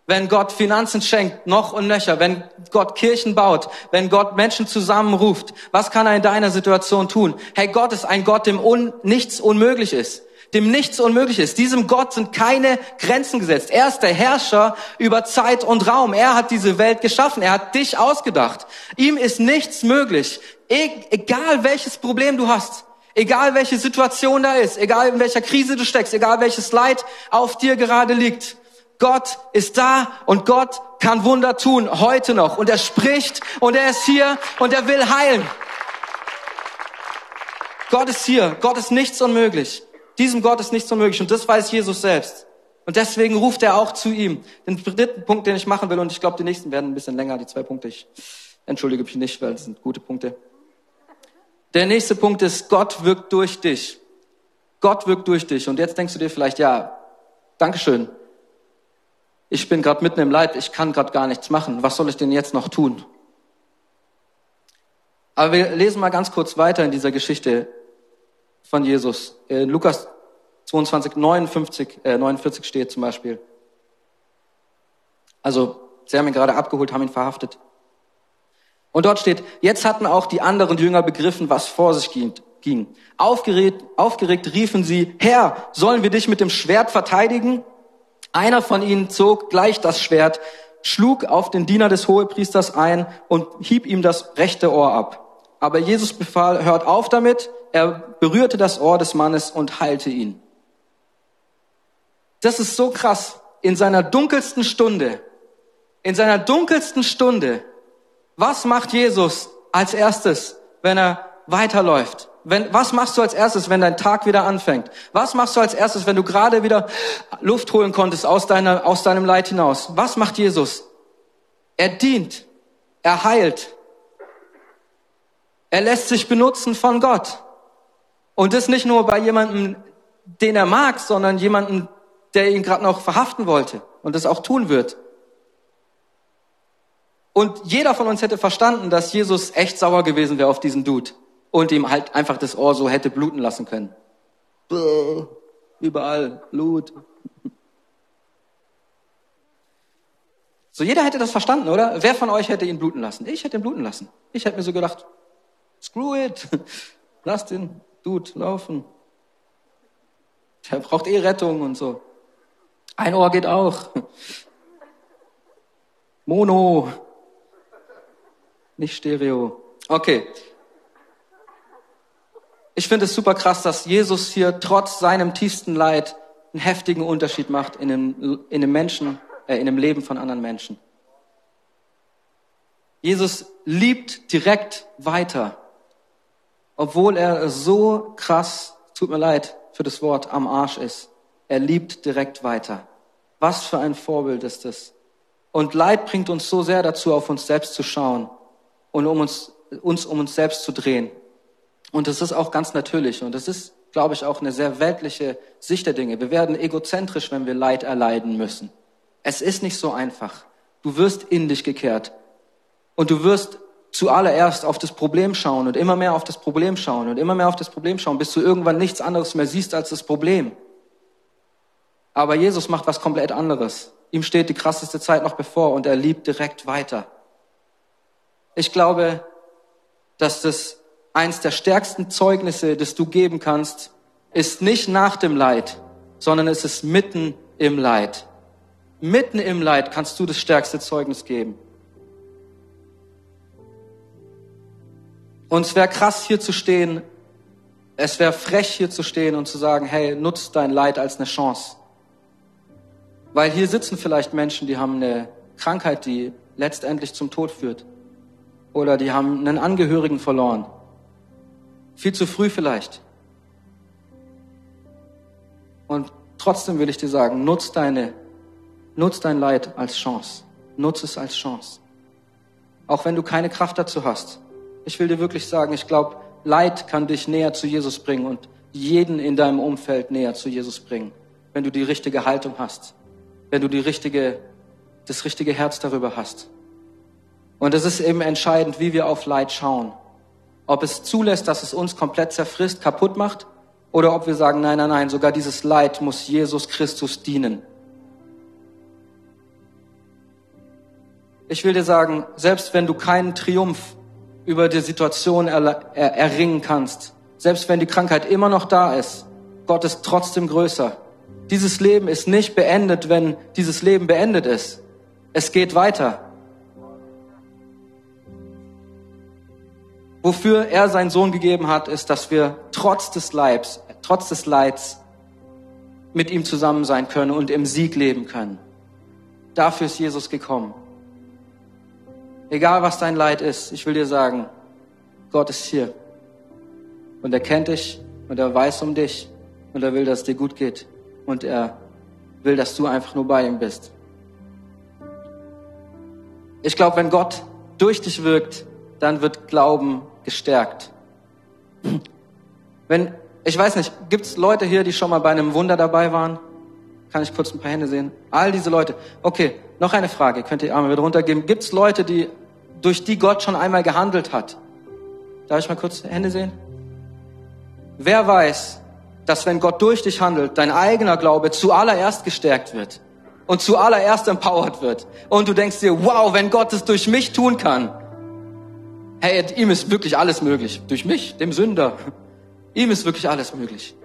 Wenn Gott Finanzen schenkt, noch und nöcher, wenn Gott Kirchen baut, wenn Gott Menschen zusammenruft, was kann er in deiner Situation tun? Hey, Gott ist ein Gott, dem un nichts unmöglich ist. Dem nichts unmöglich ist. Diesem Gott sind keine Grenzen gesetzt. Er ist der Herrscher über Zeit und Raum. Er hat diese Welt geschaffen. Er hat dich ausgedacht. Ihm ist nichts möglich. E egal welches Problem du hast. Egal welche Situation da ist, egal in welcher Krise du steckst, egal welches Leid auf dir gerade liegt. Gott ist da und Gott kann Wunder tun, heute noch. Und er spricht und er ist hier und er will heilen. Gott ist hier. Gott ist nichts unmöglich. Diesem Gott ist nichts unmöglich. Und das weiß Jesus selbst. Und deswegen ruft er auch zu ihm. Den dritten Punkt, den ich machen will, und ich glaube, die nächsten werden ein bisschen länger, die zwei Punkte. Ich entschuldige mich nicht, weil das sind gute Punkte. Der nächste Punkt ist, Gott wirkt durch dich. Gott wirkt durch dich. Und jetzt denkst du dir vielleicht, ja, Dankeschön. Ich bin gerade mitten im Leid, ich kann gerade gar nichts machen. Was soll ich denn jetzt noch tun? Aber wir lesen mal ganz kurz weiter in dieser Geschichte von Jesus. In Lukas 22, 59, äh, 49 steht zum Beispiel. Also, sie haben ihn gerade abgeholt, haben ihn verhaftet. Und dort steht, jetzt hatten auch die anderen Jünger begriffen, was vor sich ging. Aufgeregt, aufgeregt riefen sie, Herr, sollen wir dich mit dem Schwert verteidigen? Einer von ihnen zog gleich das Schwert, schlug auf den Diener des Hohepriesters ein und hieb ihm das rechte Ohr ab. Aber Jesus befahl, hört auf damit. Er berührte das Ohr des Mannes und heilte ihn. Das ist so krass. In seiner dunkelsten Stunde, in seiner dunkelsten Stunde was macht Jesus als erstes, wenn er weiterläuft? Wenn, was machst du als erstes, wenn dein Tag wieder anfängt? Was machst du als erstes, wenn du gerade wieder Luft holen konntest aus, deiner, aus deinem Leid hinaus? Was macht Jesus? Er dient. Er heilt. Er lässt sich benutzen von Gott. Und das nicht nur bei jemandem, den er mag, sondern jemandem, der ihn gerade noch verhaften wollte und das auch tun wird. Und jeder von uns hätte verstanden, dass Jesus echt sauer gewesen wäre auf diesen Dude und ihm halt einfach das Ohr so hätte bluten lassen können. Überall Blut. So jeder hätte das verstanden, oder? Wer von euch hätte ihn bluten lassen? Ich hätte ihn bluten lassen. Ich hätte mir so gedacht, screw it, lass den Dude laufen. Der braucht eh Rettung und so. Ein Ohr geht auch. Mono nicht Stereo. Okay. Ich finde es super krass, dass Jesus hier trotz seinem tiefsten Leid einen heftigen Unterschied macht in einem, in einem Menschen, äh, in dem Leben von anderen Menschen. Jesus liebt direkt weiter, obwohl er so krass, tut mir leid für das Wort, am Arsch ist. Er liebt direkt weiter. Was für ein Vorbild ist das? Und Leid bringt uns so sehr dazu, auf uns selbst zu schauen und um uns, uns um uns selbst zu drehen. Und das ist auch ganz natürlich. Und das ist, glaube ich, auch eine sehr weltliche Sicht der Dinge. Wir werden egozentrisch, wenn wir Leid erleiden müssen. Es ist nicht so einfach. Du wirst in dich gekehrt. Und du wirst zuallererst auf das Problem schauen und immer mehr auf das Problem schauen und immer mehr auf das Problem schauen, bis du irgendwann nichts anderes mehr siehst als das Problem. Aber Jesus macht was komplett anderes. Ihm steht die krasseste Zeit noch bevor und er liebt direkt weiter. Ich glaube, dass das eins der stärksten Zeugnisse, das du geben kannst, ist nicht nach dem Leid, sondern es ist mitten im Leid. Mitten im Leid kannst du das stärkste Zeugnis geben. Und es wäre krass, hier zu stehen. Es wäre frech, hier zu stehen und zu sagen, hey, nutz dein Leid als eine Chance. Weil hier sitzen vielleicht Menschen, die haben eine Krankheit, die letztendlich zum Tod führt. Oder die haben einen Angehörigen verloren. Viel zu früh vielleicht. Und trotzdem will ich dir sagen, nutz deine, nutz dein Leid als Chance. Nutz es als Chance. Auch wenn du keine Kraft dazu hast. Ich will dir wirklich sagen, ich glaube, Leid kann dich näher zu Jesus bringen und jeden in deinem Umfeld näher zu Jesus bringen, wenn du die richtige Haltung hast, wenn du die richtige, das richtige Herz darüber hast. Und es ist eben entscheidend, wie wir auf Leid schauen. Ob es zulässt, dass es uns komplett zerfrisst, kaputt macht, oder ob wir sagen, nein, nein, nein, sogar dieses Leid muss Jesus Christus dienen. Ich will dir sagen, selbst wenn du keinen Triumph über die Situation er, er, erringen kannst. Selbst wenn die Krankheit immer noch da ist, Gott ist trotzdem größer. Dieses Leben ist nicht beendet, wenn dieses Leben beendet ist. Es geht weiter. Wofür er seinen Sohn gegeben hat, ist, dass wir trotz des Leibs, trotz des Leids mit ihm zusammen sein können und im Sieg leben können. Dafür ist Jesus gekommen. Egal was dein Leid ist, ich will dir sagen, Gott ist hier. Und er kennt dich und er weiß um dich und er will, dass es dir gut geht. Und er will, dass du einfach nur bei ihm bist. Ich glaube, wenn Gott durch dich wirkt, dann wird Glauben gestärkt. Wenn, ich weiß nicht, gibt es Leute hier, die schon mal bei einem Wunder dabei waren? Kann ich kurz ein paar Hände sehen? All diese Leute. Okay, noch eine Frage. Könnt ihr die Arme wieder runtergeben? Gibt es Leute, die durch die Gott schon einmal gehandelt hat. Darf ich mal kurz Hände sehen? Wer weiß, dass wenn Gott durch dich handelt, dein eigener Glaube zuallererst gestärkt wird und zuallererst empowered wird und du denkst dir, wow, wenn Gott es durch mich tun kann, hey, ihm ist wirklich alles möglich. Durch mich, dem Sünder, ihm ist wirklich alles möglich.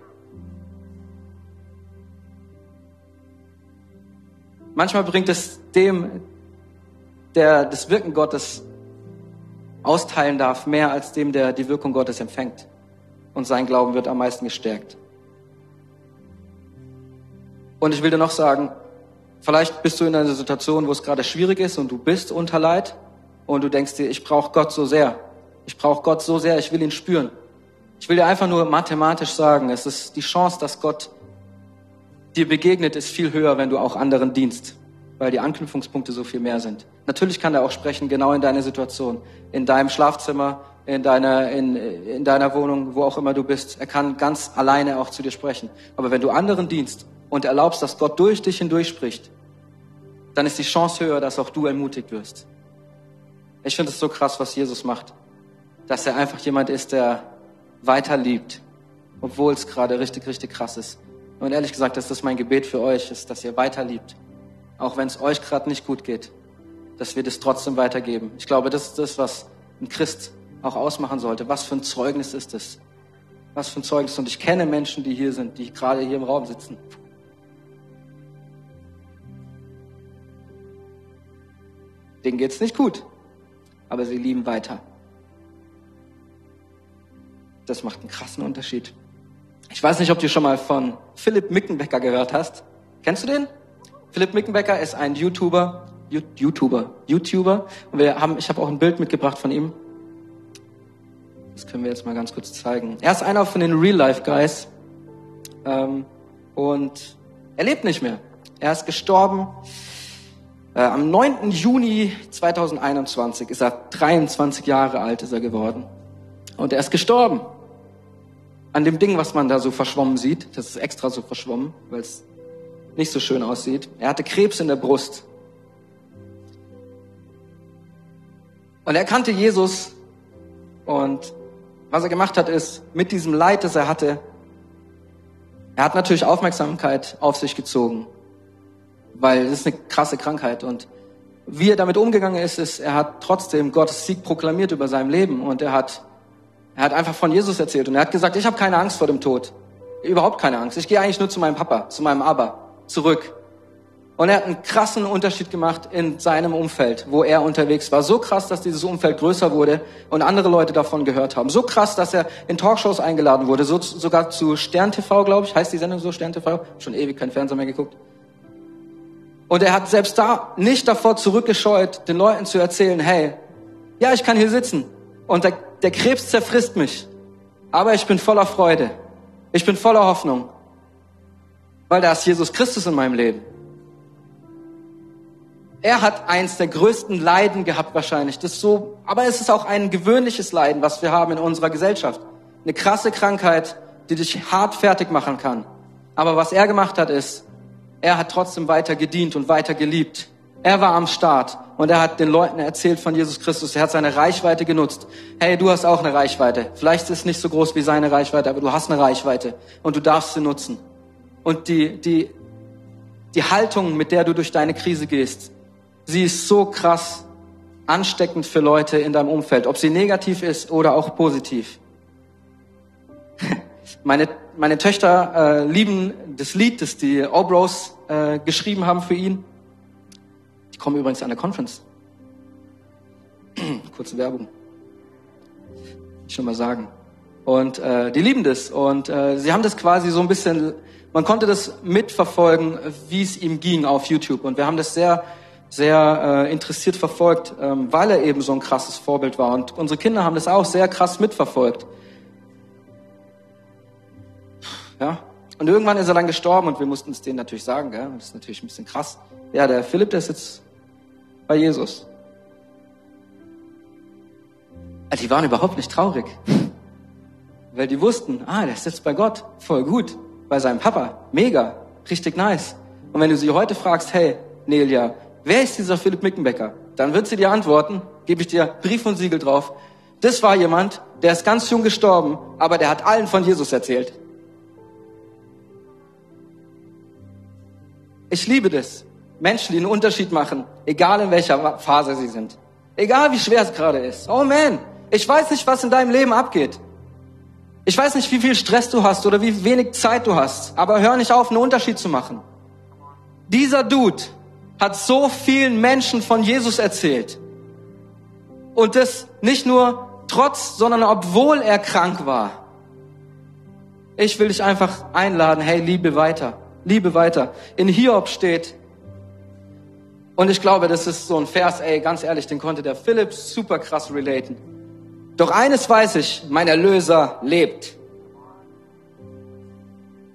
Manchmal bringt es dem, der das Wirken Gottes austeilen darf, mehr als dem, der die Wirkung Gottes empfängt. Und sein Glauben wird am meisten gestärkt. Und ich will dir noch sagen, vielleicht bist du in einer Situation, wo es gerade schwierig ist und du bist unter Leid und du denkst dir, ich brauche Gott so sehr. Ich brauche Gott so sehr, ich will ihn spüren. Ich will dir einfach nur mathematisch sagen, es ist die Chance, dass Gott dir begegnet, ist viel höher, wenn du auch anderen dienst weil die Anknüpfungspunkte so viel mehr sind. Natürlich kann er auch sprechen, genau in deiner Situation, in deinem Schlafzimmer, in deiner, in, in deiner Wohnung, wo auch immer du bist. Er kann ganz alleine auch zu dir sprechen. Aber wenn du anderen dienst und erlaubst, dass Gott durch dich hindurch spricht, dann ist die Chance höher, dass auch du ermutigt wirst. Ich finde es so krass, was Jesus macht. Dass er einfach jemand ist, der weiter liebt, obwohl es gerade richtig, richtig krass ist. Und ehrlich gesagt, das ist mein Gebet für euch, ist, dass ihr weiter liebt auch wenn es euch gerade nicht gut geht, dass wir das trotzdem weitergeben. Ich glaube, das ist das, was ein Christ auch ausmachen sollte. Was für ein Zeugnis ist das? Was für ein Zeugnis. Und ich kenne Menschen, die hier sind, die gerade hier im Raum sitzen. Denen geht's nicht gut, aber sie lieben weiter. das macht einen krassen Unterschied. Ich weiß nicht, ob du schon mal von Philipp Mickenbecker gehört hast. Kennst du den? Philipp Mickenbecker ist ein YouTuber, YouTuber, YouTuber. Und wir haben, ich habe auch ein Bild mitgebracht von ihm. Das können wir jetzt mal ganz kurz zeigen. Er ist einer von den Real-Life-Guys. Ähm, und er lebt nicht mehr. Er ist gestorben. Äh, am 9. Juni 2021 ist er 23 Jahre alt ist er geworden. Und er ist gestorben. An dem Ding, was man da so verschwommen sieht. Das ist extra so verschwommen, weil es nicht so schön aussieht. Er hatte Krebs in der Brust. Und er kannte Jesus. Und was er gemacht hat, ist, mit diesem Leid, das er hatte, er hat natürlich Aufmerksamkeit auf sich gezogen weil es ist eine krasse Krankheit. Und wie er damit umgegangen ist, ist, er hat trotzdem Gottes Sieg proklamiert über seinem Leben und er hat, er hat einfach von Jesus erzählt und er hat gesagt, ich habe keine Angst vor dem Tod. Überhaupt keine Angst. Ich gehe eigentlich nur zu meinem Papa, zu meinem Abba, zurück. Und er hat einen krassen Unterschied gemacht in seinem Umfeld, wo er unterwegs war. So krass, dass dieses Umfeld größer wurde und andere Leute davon gehört haben. So krass, dass er in Talkshows eingeladen wurde, so, sogar zu Stern TV, glaube ich. Heißt die Sendung so, Stern TV? Schon ewig kein Fernseher mehr geguckt. Und er hat selbst da nicht davor zurückgescheut, den Leuten zu erzählen, hey, ja, ich kann hier sitzen und der, der Krebs zerfrisst mich, aber ich bin voller Freude. Ich bin voller Hoffnung, weil da ist Jesus Christus in meinem Leben. Er hat eins der größten Leiden gehabt wahrscheinlich. Das so, aber es ist auch ein gewöhnliches Leiden, was wir haben in unserer Gesellschaft. Eine krasse Krankheit, die dich hart fertig machen kann. Aber was er gemacht hat, ist, er hat trotzdem weiter gedient und weiter geliebt. Er war am Start und er hat den Leuten erzählt von Jesus Christus. Er hat seine Reichweite genutzt. Hey, du hast auch eine Reichweite. Vielleicht ist es nicht so groß wie seine Reichweite, aber du hast eine Reichweite und du darfst sie nutzen. Und die, die, die Haltung, mit der du durch deine Krise gehst, sie ist so krass ansteckend für Leute in deinem Umfeld, ob sie negativ ist oder auch positiv. Meine, meine Töchter äh, lieben das Lied, das die Obros äh, geschrieben haben für ihn. Die kommen übrigens an der Conference. Kurze Werbung. Ich schon mal sagen. Und äh, die lieben das. Und äh, sie haben das quasi so ein bisschen, man konnte das mitverfolgen, wie es ihm ging auf YouTube. Und wir haben das sehr, sehr äh, interessiert verfolgt, ähm, weil er eben so ein krasses Vorbild war. Und unsere Kinder haben das auch sehr krass mitverfolgt. Ja? Und irgendwann ist er dann gestorben und wir mussten es denen natürlich sagen, gell? das ist natürlich ein bisschen krass. Ja, der Philipp, der ist jetzt bei Jesus. Die waren überhaupt nicht traurig, weil die wussten, ah, der ist jetzt bei Gott, voll gut, bei seinem Papa, mega, richtig nice. Und wenn du sie heute fragst, hey, Nelia, wer ist dieser Philipp Mickenbecker? Dann wird sie dir antworten, gebe ich dir Brief und Siegel drauf. Das war jemand, der ist ganz jung gestorben, aber der hat allen von Jesus erzählt. Ich liebe das. Menschen, die einen Unterschied machen, egal in welcher Phase sie sind. Egal wie schwer es gerade ist. Oh man, ich weiß nicht, was in deinem Leben abgeht. Ich weiß nicht, wie viel Stress du hast oder wie wenig Zeit du hast, aber hör nicht auf, einen Unterschied zu machen. Dieser Dude hat so vielen Menschen von Jesus erzählt. Und das nicht nur trotz, sondern obwohl er krank war. Ich will dich einfach einladen, hey, liebe weiter. Liebe weiter. In Hiob steht, und ich glaube, das ist so ein Vers, ey, ganz ehrlich, den konnte der Philipp super krass relaten. Doch eines weiß ich, mein Erlöser lebt.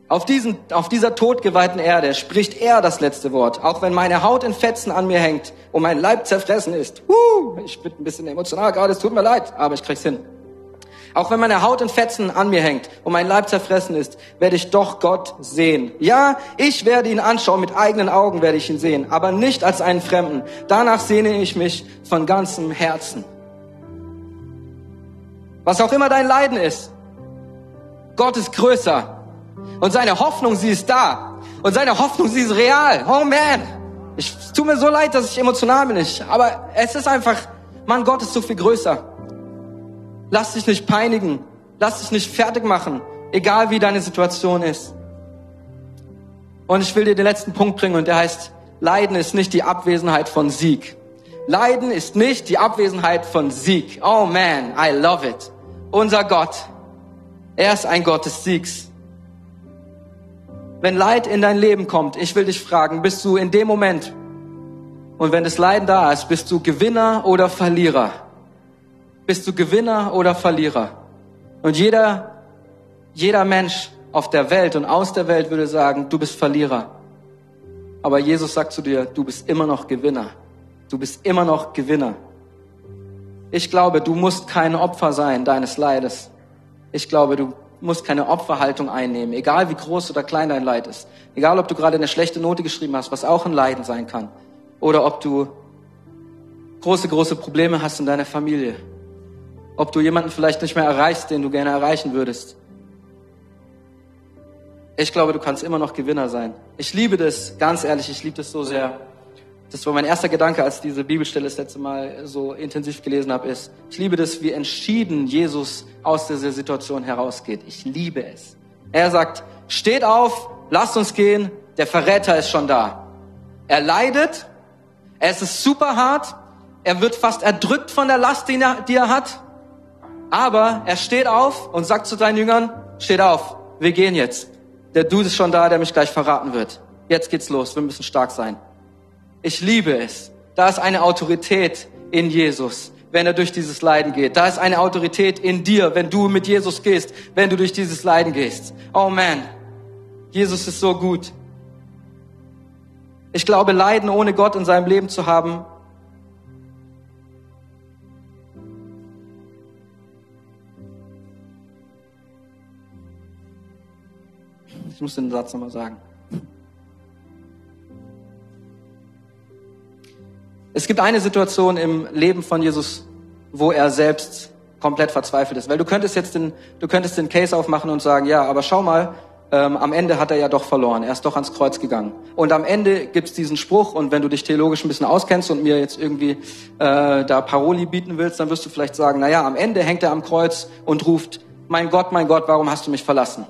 Auf, diesen, auf dieser todgeweihten Erde spricht er das letzte Wort, auch wenn meine Haut in Fetzen an mir hängt und mein Leib zerfressen ist. Uh, ich bin ein bisschen emotional gerade, es tut mir leid, aber ich krieg's hin. Auch wenn meine Haut in Fetzen an mir hängt und mein Leib zerfressen ist, werde ich doch Gott sehen. Ja, ich werde ihn anschauen, mit eigenen Augen werde ich ihn sehen, aber nicht als einen Fremden. Danach sehne ich mich von ganzem Herzen. Was auch immer dein Leiden ist, Gott ist größer. Und seine Hoffnung, sie ist da. Und seine Hoffnung, sie ist real. Oh man. Ich, es tut mir so leid, dass ich emotional bin. Ich, aber es ist einfach, Mann, Gott ist so viel größer. Lass dich nicht peinigen. Lass dich nicht fertig machen, egal wie deine Situation ist. Und ich will dir den letzten Punkt bringen und der heißt, Leiden ist nicht die Abwesenheit von Sieg. Leiden ist nicht die Abwesenheit von Sieg. Oh man, I love it. Unser Gott Er ist ein Gott des Siegs. Wenn Leid in dein Leben kommt, ich will dich fragen, bist du in dem Moment, und wenn das Leiden da ist, bist du Gewinner oder Verlierer? Bist du Gewinner oder Verlierer? Und jeder, jeder Mensch auf der Welt und aus der Welt würde sagen, du bist Verlierer. Aber Jesus sagt zu dir, du bist immer noch Gewinner. Du bist immer noch Gewinner. Ich glaube, du musst kein Opfer sein deines Leides. Ich glaube, du musst keine Opferhaltung einnehmen, egal wie groß oder klein dein Leid ist. Egal, ob du gerade eine schlechte Note geschrieben hast, was auch ein Leiden sein kann. Oder ob du große, große Probleme hast in deiner Familie. Ob du jemanden vielleicht nicht mehr erreichst, den du gerne erreichen würdest. Ich glaube, du kannst immer noch Gewinner sein. Ich liebe das, ganz ehrlich, ich liebe das so sehr. Das war mein erster Gedanke, als diese Bibelstelle das letzte Mal so intensiv gelesen habe, ist, ich liebe das, wie entschieden Jesus aus dieser Situation herausgeht. Ich liebe es. Er sagt, steht auf, lasst uns gehen, der Verräter ist schon da. Er leidet, es ist super hart, er wird fast erdrückt von der Last, die er, die er hat, aber er steht auf und sagt zu seinen Jüngern, steht auf, wir gehen jetzt der Dude ist schon da, der mich gleich verraten wird. Jetzt geht's los, wir müssen stark sein. Ich liebe es. Da ist eine Autorität in Jesus, wenn er durch dieses Leiden geht. Da ist eine Autorität in dir, wenn du mit Jesus gehst, wenn du durch dieses Leiden gehst. Oh man, Jesus ist so gut. Ich glaube, Leiden ohne Gott in seinem Leben zu haben, Ich muss den Satz nochmal sagen. Es gibt eine Situation im Leben von Jesus, wo er selbst komplett verzweifelt ist. Weil du könntest jetzt den, du könntest den Case aufmachen und sagen, ja, aber schau mal, ähm, am Ende hat er ja doch verloren. Er ist doch ans Kreuz gegangen. Und am Ende gibt's diesen Spruch, und wenn du dich theologisch ein bisschen auskennst und mir jetzt irgendwie äh, da Paroli bieten willst, dann wirst du vielleicht sagen, na ja, am Ende hängt er am Kreuz und ruft, mein Gott, mein Gott, warum hast du mich verlassen?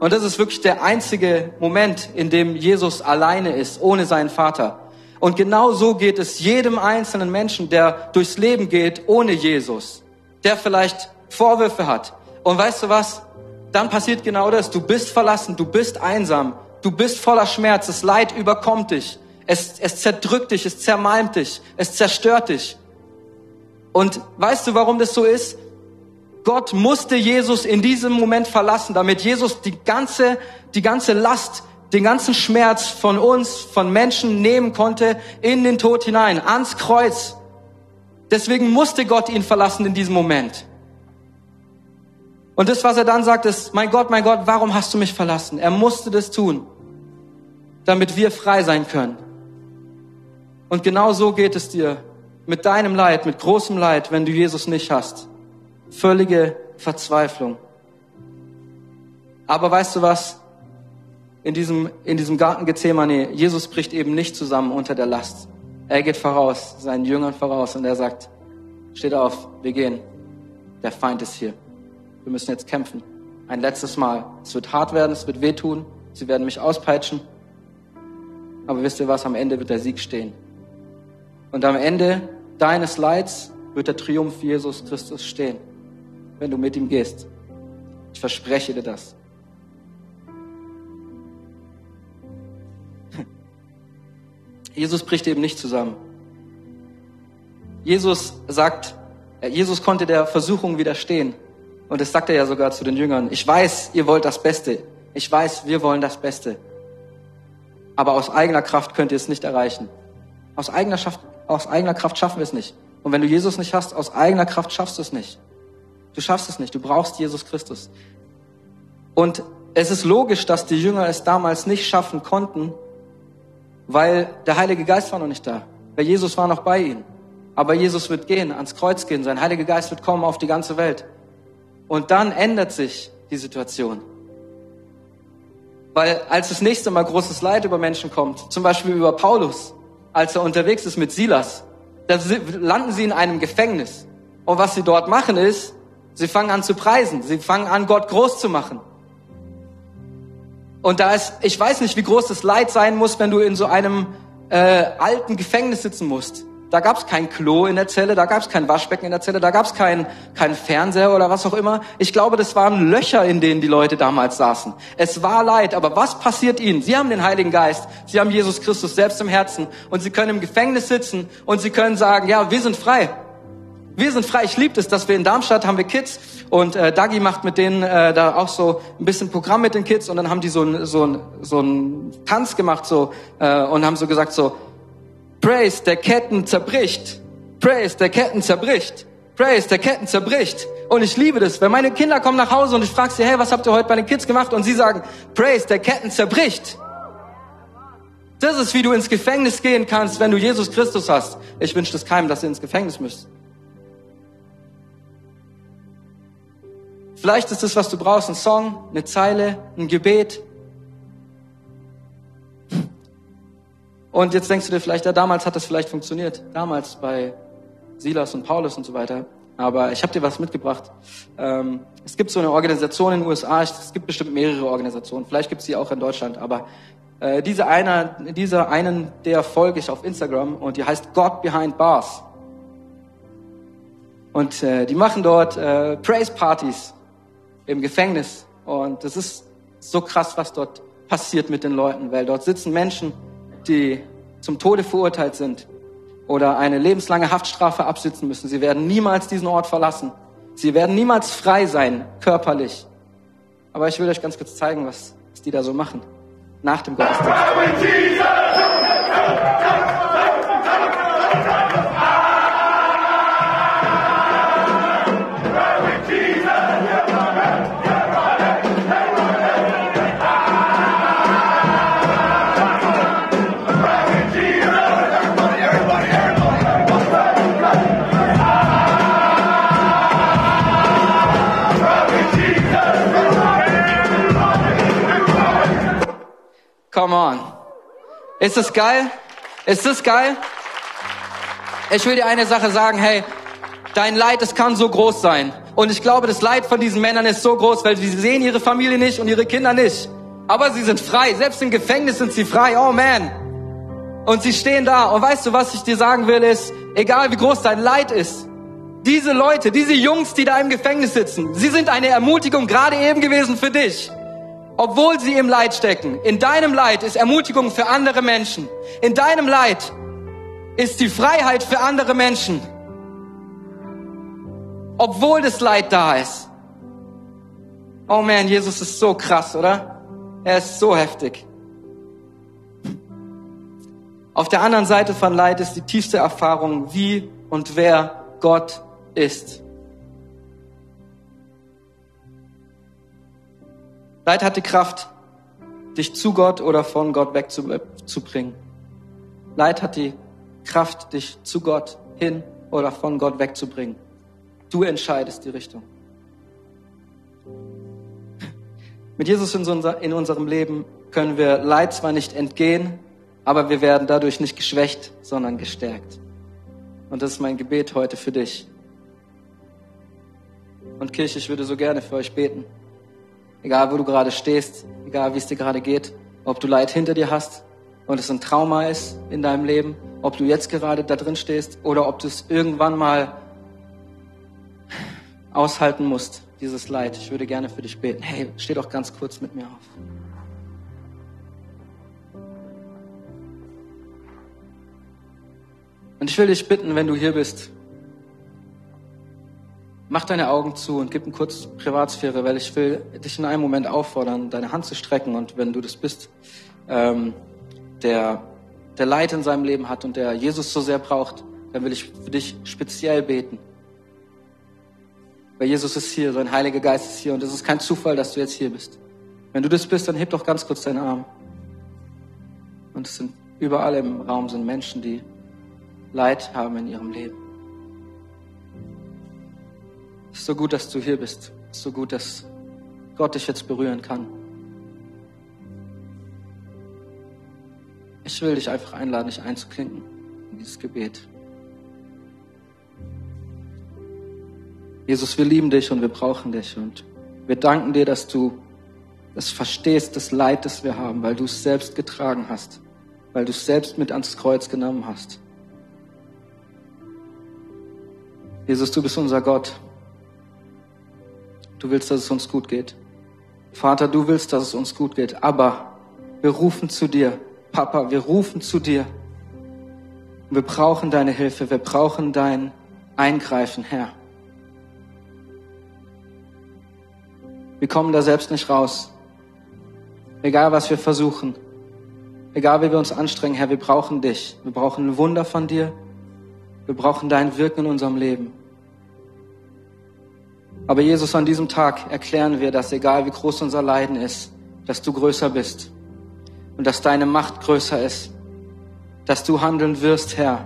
Und das ist wirklich der einzige Moment, in dem Jesus alleine ist, ohne seinen Vater. Und genau so geht es jedem einzelnen Menschen, der durchs Leben geht ohne Jesus, der vielleicht Vorwürfe hat. Und weißt du was? Dann passiert genau das. Du bist verlassen, du bist einsam, du bist voller Schmerz, das Leid überkommt dich, es, es zerdrückt dich, es zermalmt dich, es zerstört dich. Und weißt du, warum das so ist? Gott musste Jesus in diesem Moment verlassen, damit Jesus die ganze, die ganze Last, den ganzen Schmerz von uns, von Menschen nehmen konnte in den Tod hinein, ans Kreuz. Deswegen musste Gott ihn verlassen in diesem Moment. Und das, was er dann sagt, ist, mein Gott, mein Gott, warum hast du mich verlassen? Er musste das tun, damit wir frei sein können. Und genau so geht es dir mit deinem Leid, mit großem Leid, wenn du Jesus nicht hast völlige Verzweiflung. Aber weißt du was? In diesem, in diesem Garten Gethsemane, Jesus bricht eben nicht zusammen unter der Last. Er geht voraus, seinen Jüngern voraus und er sagt, steht auf, wir gehen. Der Feind ist hier. Wir müssen jetzt kämpfen. Ein letztes Mal. Es wird hart werden, es wird wehtun. Sie werden mich auspeitschen. Aber wisst ihr was? Am Ende wird der Sieg stehen. Und am Ende deines Leids wird der Triumph Jesus Christus stehen wenn du mit ihm gehst. Ich verspreche dir das. Jesus bricht eben nicht zusammen. Jesus sagt, Jesus konnte der Versuchung widerstehen. Und das sagt er ja sogar zu den Jüngern. Ich weiß, ihr wollt das Beste. Ich weiß, wir wollen das Beste. Aber aus eigener Kraft könnt ihr es nicht erreichen. Aus eigener, aus eigener Kraft schaffen wir es nicht. Und wenn du Jesus nicht hast, aus eigener Kraft schaffst du es nicht. Du schaffst es nicht. Du brauchst Jesus Christus. Und es ist logisch, dass die Jünger es damals nicht schaffen konnten, weil der Heilige Geist war noch nicht da. Weil Jesus war noch bei ihnen. Aber Jesus wird gehen, ans Kreuz gehen. Sein Heiliger Geist wird kommen auf die ganze Welt. Und dann ändert sich die Situation. Weil als das nächste Mal großes Leid über Menschen kommt, zum Beispiel über Paulus, als er unterwegs ist mit Silas, da landen sie in einem Gefängnis. Und was sie dort machen ist, Sie fangen an zu preisen. Sie fangen an, Gott groß zu machen. Und da ist, ich weiß nicht, wie groß das Leid sein muss, wenn du in so einem äh, alten Gefängnis sitzen musst. Da gab es kein Klo in der Zelle, da gab es kein Waschbecken in der Zelle, da gab es keinen kein Fernseher oder was auch immer. Ich glaube, das waren Löcher, in denen die Leute damals saßen. Es war Leid, aber was passiert ihnen? Sie haben den Heiligen Geist, sie haben Jesus Christus selbst im Herzen und sie können im Gefängnis sitzen und sie können sagen, ja, wir sind frei. Wir sind frei. Ich liebe es, dass wir in Darmstadt haben wir Kids und äh, Dagi macht mit denen äh, da auch so ein bisschen Programm mit den Kids und dann haben die so ein so ein so ein Tanz gemacht so äh, und haben so gesagt so Praise, der Ketten zerbricht. Praise, der Ketten zerbricht. Praise, der Ketten zerbricht. Und ich liebe das, wenn meine Kinder kommen nach Hause und ich frage sie, hey, was habt ihr heute bei den Kids gemacht? Und sie sagen, Praise, der Ketten zerbricht. Das ist, wie du ins Gefängnis gehen kannst, wenn du Jesus Christus hast. Ich wünsche das keinem, dass ihr ins Gefängnis müsst. Vielleicht ist das, was du brauchst, ein Song, eine Zeile, ein Gebet, Und jetzt denkst du dir vielleicht, ja, damals hat das vielleicht funktioniert. Damals bei Silas und Paulus und so weiter. Aber ich habe dir was mitgebracht. Ähm, es gibt so eine Organisation in den USA, es gibt bestimmt mehrere Organisationen, vielleicht gibt es sie auch in Deutschland, aber äh, diese einer, dieser einen, der folge ich auf Instagram und die heißt God Behind Bars. Und äh, die machen dort äh, Praise Partys im Gefängnis. Und das ist so krass, was dort passiert mit den Leuten, weil dort sitzen Menschen, die zum Tode verurteilt sind oder eine lebenslange Haftstrafe absitzen müssen. Sie werden niemals diesen Ort verlassen. Sie werden niemals frei sein, körperlich. Aber ich will euch ganz kurz zeigen, was, was die da so machen. Nach dem Gottesdienst. Come on. Ist das geil? Ist das geil? Ich will dir eine Sache sagen, hey, dein Leid, es kann so groß sein. Und ich glaube, das Leid von diesen Männern ist so groß, weil sie sehen ihre Familie nicht und ihre Kinder nicht. Aber sie sind frei. Selbst im Gefängnis sind sie frei. Oh man. Und sie stehen da. Und weißt du, was ich dir sagen will, ist, egal wie groß dein Leid ist, diese Leute, diese Jungs, die da im Gefängnis sitzen, sie sind eine Ermutigung gerade eben gewesen für dich obwohl sie im Leid stecken. In deinem Leid ist Ermutigung für andere Menschen. In deinem Leid ist die Freiheit für andere Menschen. Obwohl das Leid da ist. Oh man, Jesus ist so krass, oder? Er ist so heftig. Auf der anderen Seite von Leid ist die tiefste Erfahrung, wie und wer Gott ist. Leid hat die Kraft, dich zu Gott oder von Gott wegzubringen. Leid hat die Kraft, dich zu Gott hin oder von Gott wegzubringen. Du entscheidest die Richtung. Mit Jesus in unserem Leben können wir Leid zwar nicht entgehen, aber wir werden dadurch nicht geschwächt, sondern gestärkt. Und das ist mein Gebet heute für dich. Und Kirche, ich würde so gerne für euch beten. Egal, wo du gerade stehst, egal, wie es dir gerade geht, ob du Leid hinter dir hast und es ein Trauma ist in deinem Leben, ob du jetzt gerade da drin stehst oder ob du es irgendwann mal aushalten musst, dieses Leid. Ich würde gerne für dich beten. Hey, steh doch ganz kurz mit mir auf. Und ich will dich bitten, wenn du hier bist, Mach deine Augen zu und gib ein kurz Privatsphäre, weil ich will dich in einem Moment auffordern, deine Hand zu strecken. Und wenn du das bist, ähm, der, der Leid in seinem Leben hat und der Jesus so sehr braucht, dann will ich für dich speziell beten. Weil Jesus ist hier, sein Heiliger Geist ist hier und es ist kein Zufall, dass du jetzt hier bist. Wenn du das bist, dann heb doch ganz kurz deinen Arm. Und es sind überall im Raum sind Menschen, die Leid haben in ihrem Leben. Ist so gut, dass du hier bist. Es ist so gut, dass Gott dich jetzt berühren kann. Ich will dich einfach einladen, dich einzuklinken in dieses Gebet. Jesus, wir lieben dich und wir brauchen dich und wir danken dir, dass du das verstehst, das Leid, das wir haben, weil du es selbst getragen hast, weil du es selbst mit ans Kreuz genommen hast. Jesus, du bist unser Gott. Du willst, dass es uns gut geht. Vater, du willst, dass es uns gut geht. Aber wir rufen zu dir. Papa, wir rufen zu dir. wir brauchen deine Hilfe. Wir brauchen dein Eingreifen, Herr. Wir kommen da selbst nicht raus. Egal, was wir versuchen. Egal, wie wir uns anstrengen, Herr, wir brauchen dich. Wir brauchen ein Wunder von dir. Wir brauchen dein Wirken in unserem Leben. Aber Jesus, an diesem Tag erklären wir, dass egal wie groß unser Leiden ist, dass du größer bist und dass deine Macht größer ist, dass du handeln wirst, Herr,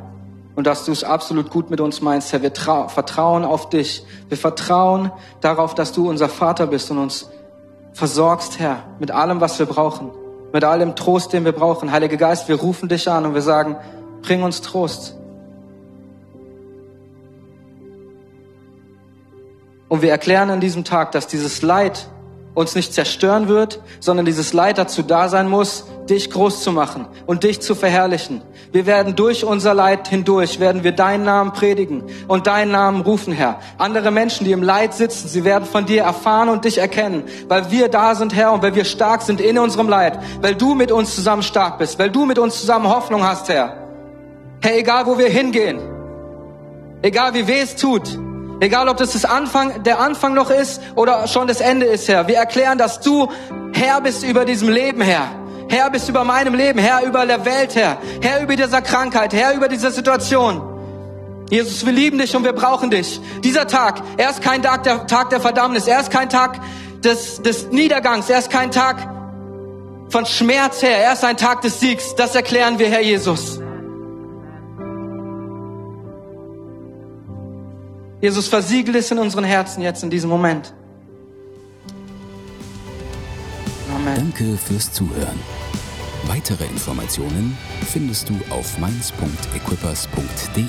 und dass du es absolut gut mit uns meinst, Herr. Wir vertrauen auf dich. Wir vertrauen darauf, dass du unser Vater bist und uns versorgst, Herr, mit allem, was wir brauchen, mit allem Trost, den wir brauchen. Heiliger Geist, wir rufen dich an und wir sagen, bring uns Trost. Und wir erklären an diesem Tag, dass dieses Leid uns nicht zerstören wird, sondern dieses Leid dazu da sein muss, dich groß zu machen und dich zu verherrlichen. Wir werden durch unser Leid hindurch, werden wir deinen Namen predigen und deinen Namen rufen, Herr. Andere Menschen, die im Leid sitzen, sie werden von dir erfahren und dich erkennen, weil wir da sind, Herr, und weil wir stark sind in unserem Leid, weil du mit uns zusammen stark bist, weil du mit uns zusammen Hoffnung hast, Herr. Herr, egal wo wir hingehen, egal wie weh es tut, Egal, ob das, das Anfang, der Anfang noch ist oder schon das Ende ist, Herr. Wir erklären, dass du Herr bist über diesem Leben, Herr. Herr bist über meinem Leben, Herr über der Welt, Herr. Herr über dieser Krankheit, Herr über dieser Situation. Jesus, wir lieben dich und wir brauchen dich. Dieser Tag, er ist kein Tag der, Tag der Verdammnis, er ist kein Tag des, des Niedergangs, er ist kein Tag von Schmerz her, er ist ein Tag des Siegs. Das erklären wir, Herr Jesus. Jesus, versiegel es in unseren Herzen jetzt in diesem Moment. Amen. Danke fürs Zuhören. Weitere Informationen findest du auf mainz.equippers.de.